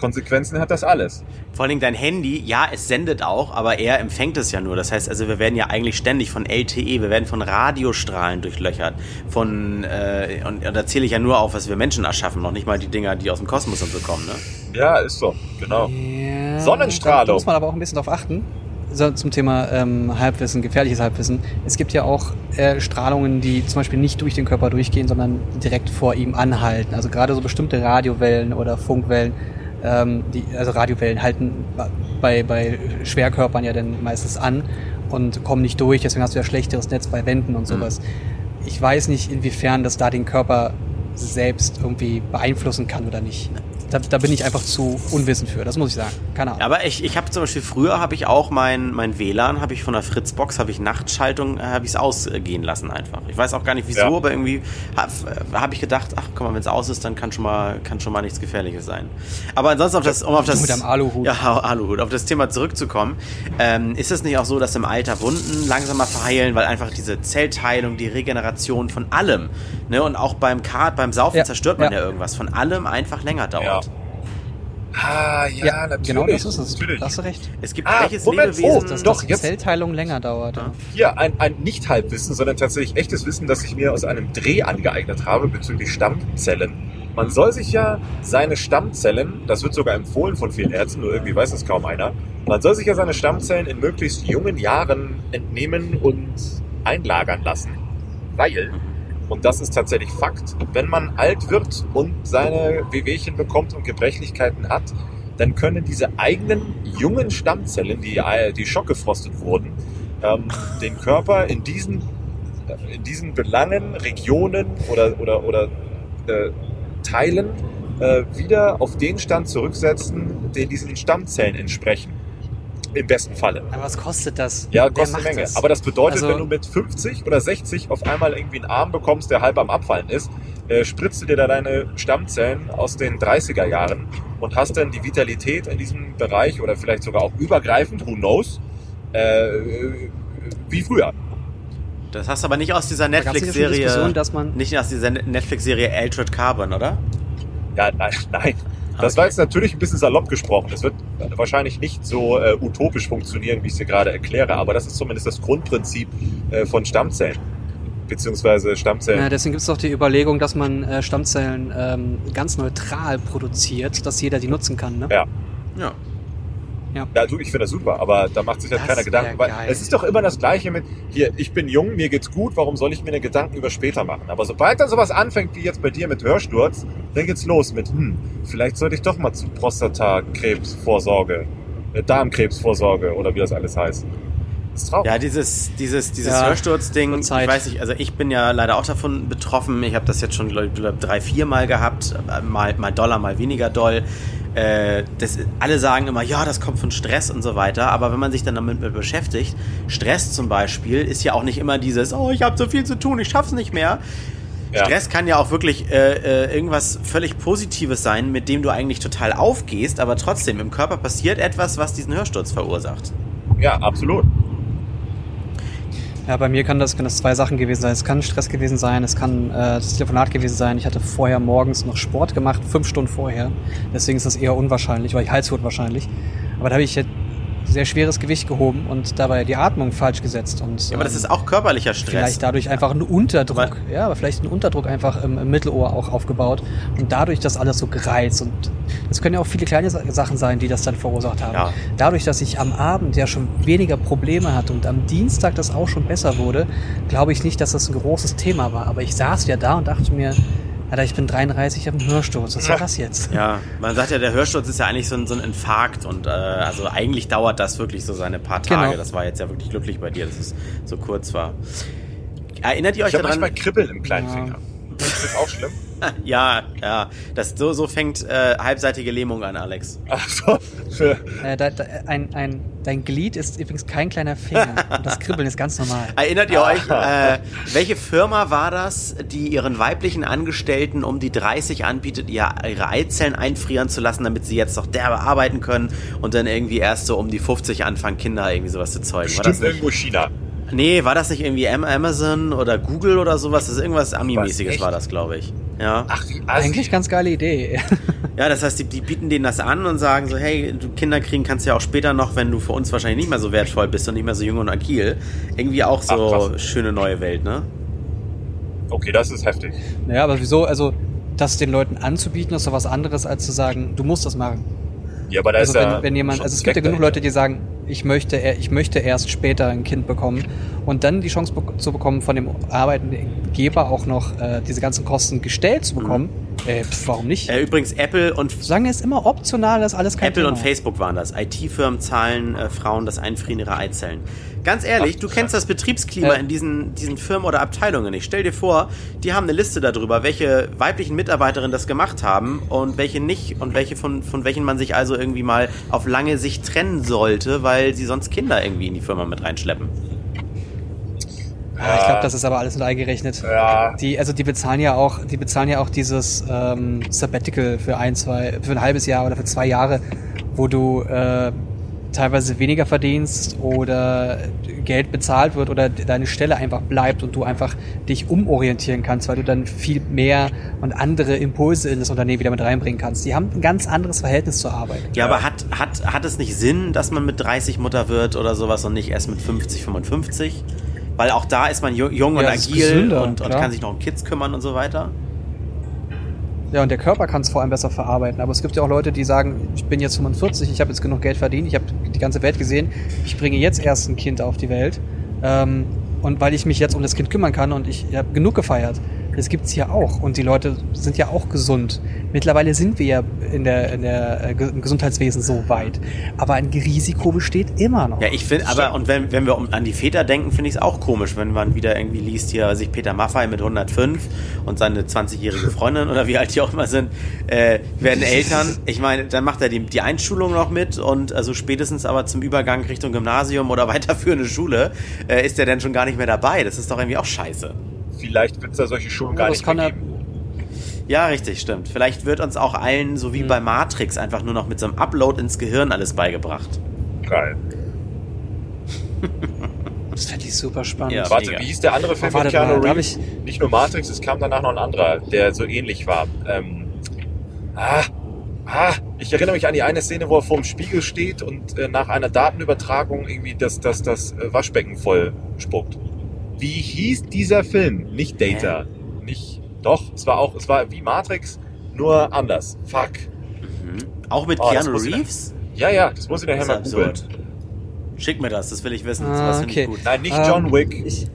Konsequenzen hat das alles. Vor allen Dingen dein Handy, ja, es sendet auch, aber er empfängt es ja nur. Das heißt, also wir werden ja eigentlich ständig von LTE, wir werden von Radiostrahlen durchlöchert. Von, äh, und, und da zähle ich ja nur auf, was wir Menschen erschaffen, noch nicht mal die Dinger, die aus dem Kosmos und so kommen, ne? Ja, ist so, genau. Ja, Sonnenstrahlung. Da muss man aber auch ein bisschen drauf achten. So, zum Thema ähm, Halbwissen, gefährliches Halbwissen. Es gibt ja auch äh, Strahlungen, die zum Beispiel nicht durch den Körper durchgehen, sondern direkt vor ihm anhalten. Also gerade so bestimmte Radiowellen oder Funkwellen, ähm, die, also Radiowellen halten bei, bei Schwerkörpern ja dann meistens an und kommen nicht durch. Deswegen hast du ja schlechteres Netz bei Wänden und sowas. Ich weiß nicht, inwiefern das da den Körper selbst irgendwie beeinflussen kann oder nicht. Da, da bin ich einfach zu unwissend für, das muss ich sagen. Keine Ahnung. Aber ich, ich habe zum Beispiel früher habe ich auch mein, mein WLAN, habe ich von der Fritzbox, habe ich Nachtschaltung, äh, habe ich es ausgehen lassen einfach. Ich weiß auch gar nicht wieso, Ja. aber irgendwie habe hab ich gedacht, ach guck mal, wenn es aus ist, dann kann schon mal kann schon mal nichts Gefährliches sein. Aber ansonsten auf das, um auf das mit deinem Aluhut. ja Aluhut, auf das Thema zurückzukommen, ähm, ist es nicht auch so, dass im Alter Wunden langsamer verheilen, weil einfach diese Zellteilung, die Regeneration von allem, ne und auch beim Kart, beim Saufen Ja, zerstört man ja. ja. irgendwas, von allem einfach länger dauert. Ja. Ah, ja, natürlich. genau das ist es. Natürlich. Da hast du recht. Es gibt Ah, welches Moment, Lebewesen, oh, Dass Doch, die jetzt- Zellteilung länger dauert. Ja. Hier ein, ein Nicht-Halbwissen, sondern tatsächlich echtes Wissen, das ich mir aus einem Dreh angeeignet habe bezüglich Stammzellen. Man soll sich ja seine Stammzellen, das wird sogar empfohlen von vielen Ärzten, nur irgendwie weiß es kaum einer, man soll sich ja seine Stammzellen in möglichst jungen Jahren entnehmen und einlagern lassen. Weil, und das ist tatsächlich Fakt, wenn man alt wird und seine Wehwehchen bekommt und Gebrechlichkeiten hat, dann können diese eigenen jungen Stammzellen, die, äh, die schockgefrostet wurden, ähm, den Körper in diesen, in diesen Belangen, Regionen oder, oder, oder äh, Teilen äh, wieder auf den Stand zurücksetzen, den diesen Stammzellen entsprechen. Im besten Falle. Aber was kostet das? Ja, Wer kostet eine Menge. das? Aber das bedeutet, Also- wenn du mit 50 oder 60 auf einmal irgendwie einen Arm bekommst, der halb am Abfallen ist, äh, spritzt du dir da deine Stammzellen aus den 30er Jahren und hast dann die Vitalität in diesem Bereich oder vielleicht sogar auch übergreifend, who knows, äh, wie früher. Das hast du aber nicht aus dieser Netflix-Serie. Man Nicht aus dieser Netflix-Serie Altered Carbon, oder? Ja, nein, nein. Das Okay. war jetzt natürlich ein bisschen salopp gesprochen. Es wird wahrscheinlich nicht so äh, utopisch funktionieren, wie ich es dir gerade erkläre, aber das ist zumindest das Grundprinzip äh, von Stammzellen. Beziehungsweise Stammzellen. Ja, deswegen gibt es doch die Überlegung, dass man äh, Stammzellen ähm, ganz neutral produziert, dass jeder die nutzen kann. Ne? Ja. Ja. Ja, du, ich finde das super, aber da macht sich halt Das keiner Gedanken. Weil geil. es ist doch immer das Gleiche mit, hier, ich bin jung, mir geht's gut, warum soll ich mir eine Gedanken über später machen? Aber sobald dann sowas anfängt, wie jetzt bei dir mit Hörsturz, dann geht's los mit, hm, vielleicht sollte ich doch mal zu Prostatakrebsvorsorge, äh, Darmkrebsvorsorge oder wie das alles heißt. Das ist traurig. Ja, dieses, dieses, dieses Ja, Hörsturzding, ich weiß nicht, also ich bin ja leider auch davon betroffen. Ich habe das jetzt schon glaub drei, vier Mal gehabt, äh, mal, mal doller, mal weniger doll. Äh, das, alle sagen immer, ja, das kommt von Stress und so weiter, aber wenn man sich dann damit mit beschäftigt, Stress zum Beispiel ist ja auch nicht immer dieses, oh, ich habe so viel zu tun, ich schaff's nicht mehr. Ja. Stress kann ja auch wirklich äh, äh, irgendwas völlig Positives sein, mit dem du eigentlich total aufgehst, aber trotzdem im Körper passiert etwas, was diesen Hörsturz verursacht. Ja, absolut. Ja, bei mir kann das, kann das zwei Sachen gewesen sein. Es kann Stress gewesen sein, es kann äh, das Telefonat gewesen sein. Ich hatte vorher morgens noch Sport gemacht, fünf Stunden vorher. Deswegen ist das eher unwahrscheinlich, weil ich Halswut wahrscheinlich. Aber da habe ich jetzt sehr schweres Gewicht gehoben und dabei die Atmung falsch gesetzt. Und, Ja, aber das ähm, ist auch körperlicher Stress. Vielleicht dadurch einfach ein Unterdruck, Weil- ja, aber vielleicht ein Unterdruck einfach im, im Mittelohr auch aufgebaut und dadurch das alles so gereizt und das können ja auch viele kleine Sa- Sachen sein, die das dann verursacht haben. Ja. Dadurch, dass ich am Abend ja schon weniger Probleme hatte und am Dienstag das auch schon besser wurde, glaube ich nicht, dass das ein großes Thema war. Aber ich saß ja da und dachte mir, Alter, ich bin 33, ich habe einen Hörsturz. Was war das jetzt? Ja, man sagt ja, der Hörsturz ist ja eigentlich so ein, so ein Infarkt und äh, also eigentlich dauert das wirklich so seine paar Tage. Genau. Das war jetzt ja wirklich glücklich bei dir, dass es so kurz war. Erinnert ihr euch Ich habe daran? manchmal Kribbeln im kleinen Ja. Finger. Ist das auch schlimm? ja, ja. Das, so, so fängt äh, halbseitige Lähmung an, Alex. Ach so. Äh, da, da, ein, ein, dein Glied ist übrigens kein kleiner Finger. Und das Kribbeln ist ganz normal. Erinnert ihr euch, äh, welche Firma war das, die ihren weiblichen Angestellten um die 30 anbietet, ihr, ihre Eizellen einfrieren zu lassen, damit sie jetzt noch derbe arbeiten können und dann irgendwie erst so um die 50 anfangen, Kinder irgendwie sowas zu zeugen? War das bestimmt nicht? irgendwo China. Nee, war das nicht irgendwie Am- Amazon oder Google oder sowas? Das ist irgendwas Ami-mäßiges war das, glaube ich. Ja. Ach. Eigentlich ganz geile Idee. Ja, das heißt, die, die bieten denen das an und sagen so, hey, du Kinder kriegen kannst ja auch später noch, wenn du für uns wahrscheinlich nicht mehr so wertvoll bist und nicht mehr so jung und agil. Irgendwie auch so Ach, schöne neue Welt, ne? Okay, das ist heftig. Naja, aber wieso, also das den Leuten anzubieten, ist doch was anderes, als zu sagen, du musst das machen. Ja, aber da Also ist ja wenn, wenn jemand, also es gibt ja genug Leute, die sagen, ich möchte, er- ich möchte erst später ein Kind bekommen und dann die Chance zu bekommen, von dem Arbeitgeber auch noch äh, diese ganzen Kosten gestellt zu bekommen. Äh, pf, warum nicht? Äh, übrigens, Apple und Sagen ist immer optional, das ist alles kein Apple Thema. und Facebook waren das. IT-Firmen zahlen äh, Frauen das Einfrieren ihrer Eizellen. Ganz ehrlich, Ach, du kennst das Betriebsklima Ja. in diesen, diesen Firmen oder Abteilungen nicht. Stell dir vor, die haben eine Liste darüber, welche weiblichen Mitarbeiterinnen das gemacht haben und welche nicht und welche von, von welchen man sich also irgendwie mal auf lange Sicht trennen sollte, weil sie sonst Kinder irgendwie in die Firma mit reinschleppen. Ah, ich glaube, das ist aber alles mit eingerechnet. Ja, Die, also die bezahlen ja auch, die bezahlen ja auch dieses ähm, Sabbatical für ein, zwei, für ein halbes Jahr oder für zwei Jahre, wo du äh, teilweise weniger verdienst oder Geld bezahlt wird oder deine Stelle einfach bleibt und du einfach dich umorientieren kannst, weil du dann viel mehr und andere Impulse in das Unternehmen wieder mit reinbringen kannst. Die haben ein ganz anderes Verhältnis zur Arbeit. Ja, aber hat, hat, hat es nicht Sinn, dass man mit 30 Mutter wird oder sowas und nicht erst mit 50, 55? Weil auch da ist man ju- jung und Ja, agil gesünder, und, und kann sich noch um Kids kümmern und so weiter. Ja, und der Körper kann es vor allem besser verarbeiten. Aber es gibt ja auch Leute, die sagen, ich bin jetzt 45, ich habe jetzt genug Geld verdient, ich habe die ganze Welt gesehen, ich bringe jetzt erst ein Kind auf die Welt. Ähm, und weil ich mich jetzt um das Kind kümmern kann und ich habe genug gefeiert. Das gibt's ja auch. Und die Leute sind ja auch gesund. Mittlerweile sind wir ja in der, in der äh, im Gesundheitswesen so weit. Aber ein Risiko besteht immer noch. Ja, ich finde, aber und wenn, wenn wir um, an die Väter denken, finde ich es auch komisch, wenn man wieder irgendwie liest hier sich Peter Maffay mit 105 und seine 20-jährige Freundin oder wie alt die auch immer sind, äh, werden Eltern. Ich meine, dann macht er die, die Einschulung noch mit und also spätestens aber zum Übergang Richtung Gymnasium oder weiterführende Schule äh, ist er dann schon gar nicht mehr dabei. Das ist doch irgendwie auch scheiße. Vielleicht wird es da solche Schulen gar das nicht kann mehr geben. Ja, richtig, stimmt. Vielleicht wird uns auch allen, so wie bei Matrix, einfach nur noch mit so einem Upload ins Gehirn alles beigebracht. Geil. Das fände ich super spannend. Ja, Warte, wie hieß der andere Film Oh, mit Keanu Reeves? Nicht nur Matrix, es kam danach noch ein anderer, der so ähnlich war. Ähm, ah, ah, ich erinnere mich an die eine Szene, wo er vorm Spiegel steht und äh, nach einer Datenübertragung irgendwie das, das, das äh, Waschbecken voll spuckt. Wie hieß dieser Film? Nicht Data. Nicht. Doch, es war auch, es war wie Matrix, nur anders. Fuck. Mhm. Auch mit Oh, Keanu Reeves? Ja, ja, das muss ich nachher mal googeln. absurd. Schick mir das, das will ich wissen. Ah, okay. ich gut. Nein, nicht Ähm, John Wick. Ich,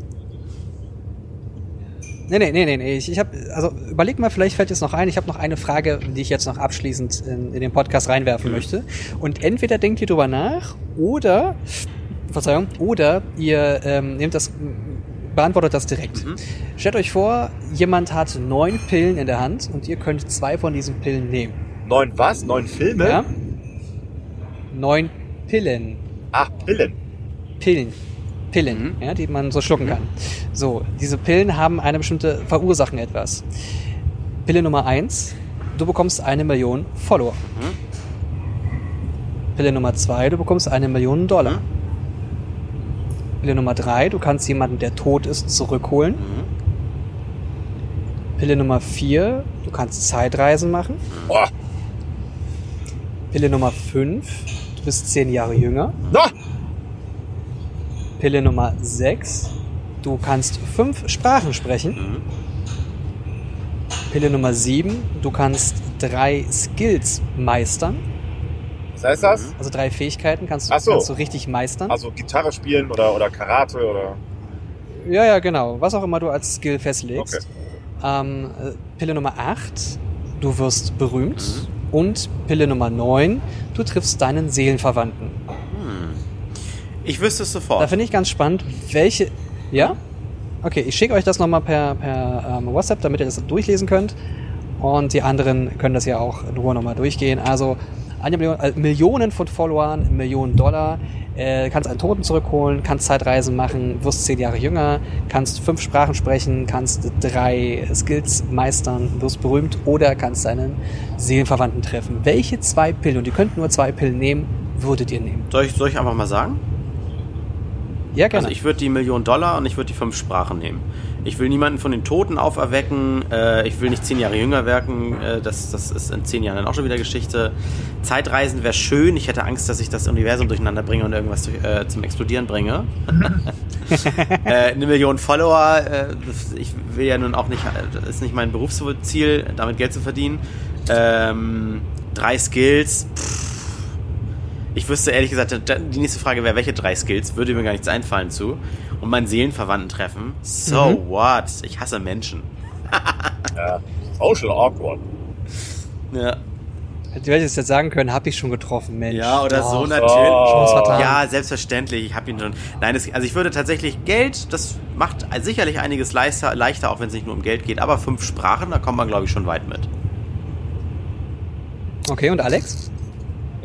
nee, nee, nee, nee, nee. Ich, ich hab, also überleg mal, vielleicht fällt jetzt noch ein. Ich habe noch eine Frage, die ich jetzt noch abschließend in, in den Podcast reinwerfen Mhm. möchte. Und entweder denkt ihr drüber nach oder, Verzeihung, oder ihr ähm, nehmt das, beantwortet das direkt. Mhm. Stellt euch vor, jemand hat neun Pillen in der Hand und ihr könnt zwei von diesen Pillen nehmen. Neun was? Neun Filme? Ja? Neun Pillen. Ach, Pillen. Pillen. Pillen, Mhm. ja, die man so schlucken kann. So, diese Pillen haben eine bestimmte, verursachen etwas. Pille Nummer eins: du bekommst eine Million Follower. Pille Nummer zwei: du bekommst eine Million Dollar. Pille Nummer drei: du kannst jemanden, der tot ist, zurückholen. Mhm. Pille Nummer vier: du kannst Zeitreisen machen. Oh, Pille Nummer fünf: du bist zehn Jahre jünger. na, Pille Nummer sechs: du kannst fünf Sprachen sprechen. Mhm. Pille Nummer 7, du kannst drei Skills meistern. Heißt das? Also drei Fähigkeiten kannst, Ach so. kannst du richtig meistern. Also Gitarre spielen oder, oder Karate oder. ja, ja, genau. Was auch immer du als Skill festlegst. Okay. Ähm, äh, Pille Nummer 8, du wirst berühmt. Mhm. Und Pille Nummer 9, du triffst deinen Seelenverwandten. Hm. Ich wüsste es Da sofort. finde ich ganz spannend, welche... Ja? Okay, ich schicke euch das nochmal per, per ähm, WhatsApp, damit ihr das durchlesen könnt. Und die anderen können das ja auch in Ruhe nochmal durchgehen. Also eine Million, äh, Millionen von Followern, Millionen Dollar, äh, kannst einen Toten zurückholen, kannst Zeitreisen machen, wirst zehn Jahre jünger, kannst fünf Sprachen sprechen, kannst drei Skills meistern, wirst berühmt oder kannst deinen Seelenverwandten treffen. Welche zwei Pillen, und ihr könnt nur zwei Pillen nehmen, würdet ihr nehmen? Soll ich, soll ich einfach mal sagen? Ja, gerne. Also ich würde die Million Dollar und ich würde die fünf Sprachen nehmen. Ich will niemanden von den Toten auferwecken. Äh, ich will nicht zehn Jahre jünger werden. Äh, das, das ist in zehn Jahren dann auch schon wieder Geschichte. Zeitreisen wäre schön. Ich hätte Angst, dass ich das Universum durcheinander bringe und irgendwas durch, äh, zum Explodieren bringe. äh, eine Million Follower. Äh, ich will ja nun auch nicht, äh, das ist nicht mein Berufsziel, damit Geld zu verdienen. Ähm, drei Skills. Pff, ich wüsste ehrlich gesagt, die nächste Frage wäre, welche drei Skills? Würde mir gar nichts einfallen zu. Und meinen Seelenverwandten treffen. So Mhm. what? Ich hasse Menschen. Ja. Social awkward. Ja, Hätte ich jetzt sagen können, habe ich schon getroffen, Mensch. ja oder Doch. so natürlich. Vertan. Ja, selbstverständlich. Ich habe ihn schon. Nein, es, also ich würde tatsächlich Geld, das macht sicherlich einiges leichter, leichter auch wenn es nicht nur um Geld geht. Aber fünf Sprachen, da kommt man, glaube ich, schon weit mit. Okay, und Alex?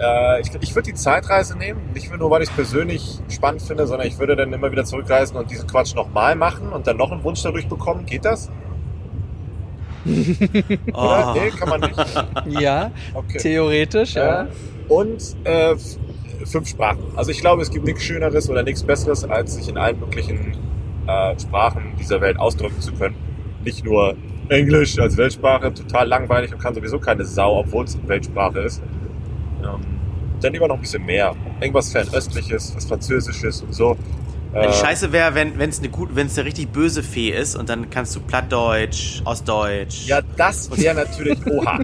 Äh, ich ich würde die Zeitreise nehmen. Nicht nur, weil ich es persönlich spannend finde, sondern ich würde dann immer wieder zurückreisen und diesen Quatsch nochmal machen und dann noch einen Wunsch dadurch bekommen. Geht das? Oder? Oh. Nee, kann man nicht. Ja, Okay. theoretisch, ja. Äh, und äh, fünf Sprachen. Also ich glaube, es gibt nichts Schöneres oder nichts Besseres, als sich in allen möglichen äh, Sprachen dieser Welt ausdrücken zu können. Nicht nur Englisch als Weltsprache, total langweilig und kann sowieso keine Sau, obwohl es Weltsprache ist. Ähm, dann lieber noch ein bisschen mehr. Irgendwas Fernöstliches, was Französisches und so. Die Äh, Scheiße wäre, wenn es eine gut, wenn es eine richtig böse Fee ist und dann kannst du Plattdeutsch, Ostdeutsch. Ja, das wäre natürlich Oha.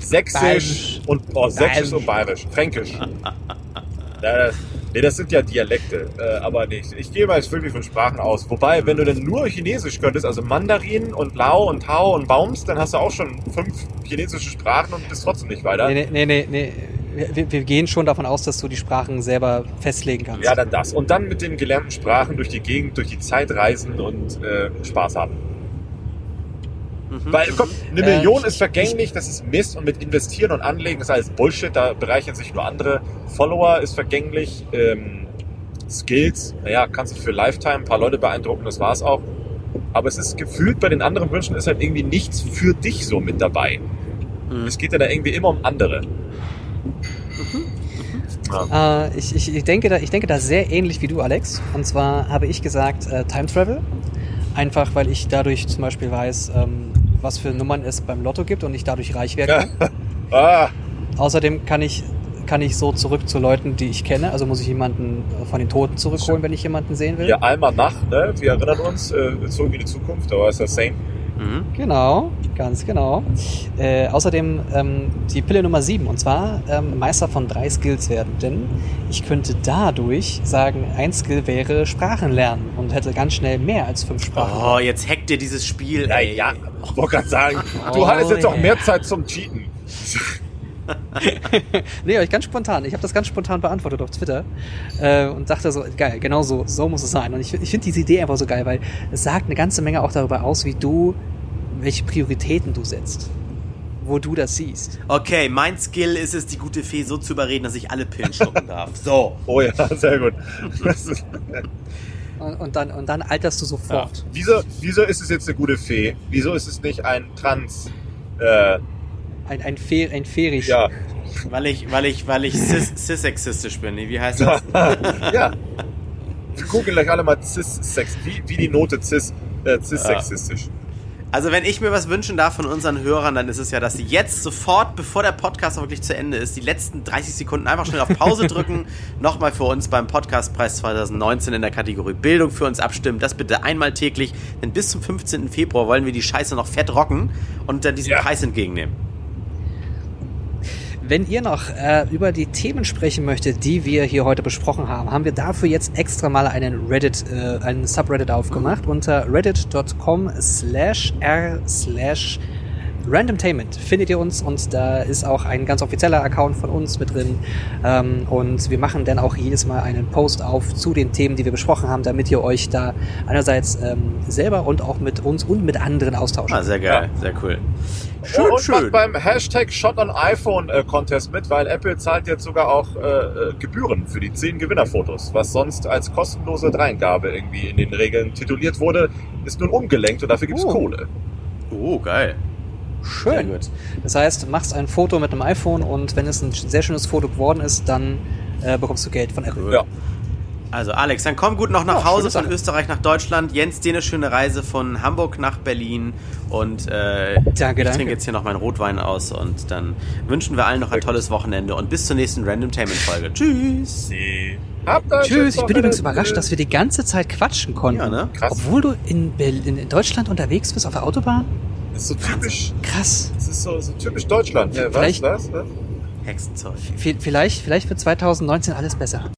Sächsisch Bayerisch. und oh, Sächsisch und Bayerisch. Fränkisch. Ja, das, Nee, das sind ja Dialekte. Äh, aber nicht. Ich gehe mal jetzt wirklich von Sprachen aus. Wobei, wenn du denn nur Chinesisch könntest, also Mandarin und Lao und Tao und Baums, dann hast du auch schon fünf chinesische Sprachen und bist trotzdem nicht weiter. Nee, nee, nee, nee. Wir, wir gehen schon davon aus, dass du die Sprachen selber festlegen kannst. Ja, dann das. Und dann mit den gelernten Sprachen durch die Gegend, durch die Zeit reisen und äh, Spaß haben. Weil, komm, eine Äh, Million ich- ist vergänglich, das ist Mist und mit investieren und anlegen ist alles Bullshit, da bereichern sich nur andere. Follower ist vergänglich, ähm, Skills, naja, kannst du für Lifetime ein paar Leute beeindrucken, das war's auch. Aber es ist gefühlt bei den anderen Wünschen ist halt irgendwie nichts für dich so mit dabei. Mhm. Es geht ja da irgendwie immer um andere. Ja. Äh, ich, ich, denke da, ich denke da sehr ähnlich wie du, Alex. Und zwar habe ich gesagt äh, Time Travel. Einfach, weil ich dadurch zum Beispiel weiß, ähm, was für Nummern es beim Lotto gibt und ich dadurch reich werden kann. Ah, Außerdem kann ich, kann ich so zurück zu Leuten, die ich kenne. Also muss ich jemanden äh, von den Toten zurückholen, wenn ich jemanden sehen will. hier einmal nach, ne? Wir erinnern uns, äh, zurück in die Zukunft, da war es das Same. Mhm. Genau, ganz genau. Äh, außerdem ähm, die Pille Nummer 7 und zwar ähm, Meister von drei Skills werden. Denn ich könnte dadurch sagen, ein Skill wäre Sprachen lernen und hätte ganz schnell mehr als fünf Sprachen. Oh, jetzt hackt ihr dieses Spiel. ey. Naja, ich wollte gerade sagen, du Oh, hattest jetzt auch yeah. mehr Zeit zum Cheaten. Nee, aber ich ganz spontan. Ich habe das ganz spontan beantwortet auf Twitter äh, und dachte so, geil, genau so, so muss es sein. Und ich, ich finde diese Idee einfach so geil, weil es sagt eine ganze Menge auch darüber aus, wie du, welche Prioritäten du setzt. Wo du das siehst. Okay, mein Skill ist es, die gute Fee so zu überreden, dass ich alle Pillen schlucken darf. So. Oh ja, sehr gut. Und, und, dann, und dann alterst du ja. sofort. wieso, wieso ist es jetzt eine gute Fee? Wieso ist es nicht ein Trans? Äh, Ein, ein, Fe ein Ferich. ja, Weil ich, weil ich, weil ich cis- cis-sexistisch bin. Nee, Wie heißt das? ja. Wir gucken gleich alle mal cis-sex, wie, wie die Note cis, äh, cis-sexistisch. Also wenn ich mir was wünschen darf von unseren Hörern, dann ist es ja, dass sie jetzt sofort, bevor der Podcast auch wirklich zu Ende ist, die letzten 30 Sekunden einfach schnell auf Pause drücken, nochmal für uns beim Podcastpreis 2019 in der Kategorie Bildung für uns abstimmen. Das bitte einmal täglich, denn bis zum 15. Februar wollen wir die Scheiße noch fett rocken und dann diesen Ja. Preis entgegennehmen. Wenn ihr noch äh, über die Themen sprechen möchtet, die wir hier heute besprochen haben, haben wir dafür jetzt extra mal einen Reddit, äh, einen Subreddit aufgemacht. Unter reddit.com slash r slash Randomtainment findet ihr uns und da ist auch ein ganz offizieller Account von uns mit drin ähm, und wir machen dann auch jedes Mal einen Post auf zu den Themen, die wir besprochen haben, damit ihr euch da einerseits ähm, selber und auch mit uns und mit anderen austauscht. Ah, sehr geil, sehr cool. Schön, ja, und schön. macht beim Hashtag Shot on iPhone äh, Contest mit, weil Apple zahlt jetzt sogar auch äh, äh, Gebühren für die 10 Gewinnerfotos, was sonst als kostenlose Dreingabe irgendwie in den Regeln tituliert wurde, ist nun umgelenkt und dafür gibt's Oh. Kohle. Oh, geil. Sehr Schön. gut. Das heißt, machst ein Foto mit einem iPhone und wenn es ein sehr schönes Foto geworden ist, dann äh, bekommst du Geld von Apple. Ja. Also Alex, dann komm gut noch nach Ja, Hause von Sache. Österreich nach Deutschland. Jens, dir eine schöne Reise von Hamburg nach Berlin. Und äh, Danke, ich danke. trinke jetzt hier noch meinen Rotwein aus. Und dann wünschen wir allen noch ein tolles Wochenende und bis zur nächsten Random Tainment Folge. Tschüss. Tschüss, ich bin übrigens überrascht, dass wir die ganze Zeit quatschen konnten. Ja, ne? Krass. Obwohl du in, Berlin, in Deutschland unterwegs bist auf der Autobahn? Das ist so typisch, Krass. das ist so, so typisch Deutschland. Ja, was, Vielleicht- was, was? Hexenzeug. V- Vielleicht, vielleicht wird 2019 alles besser.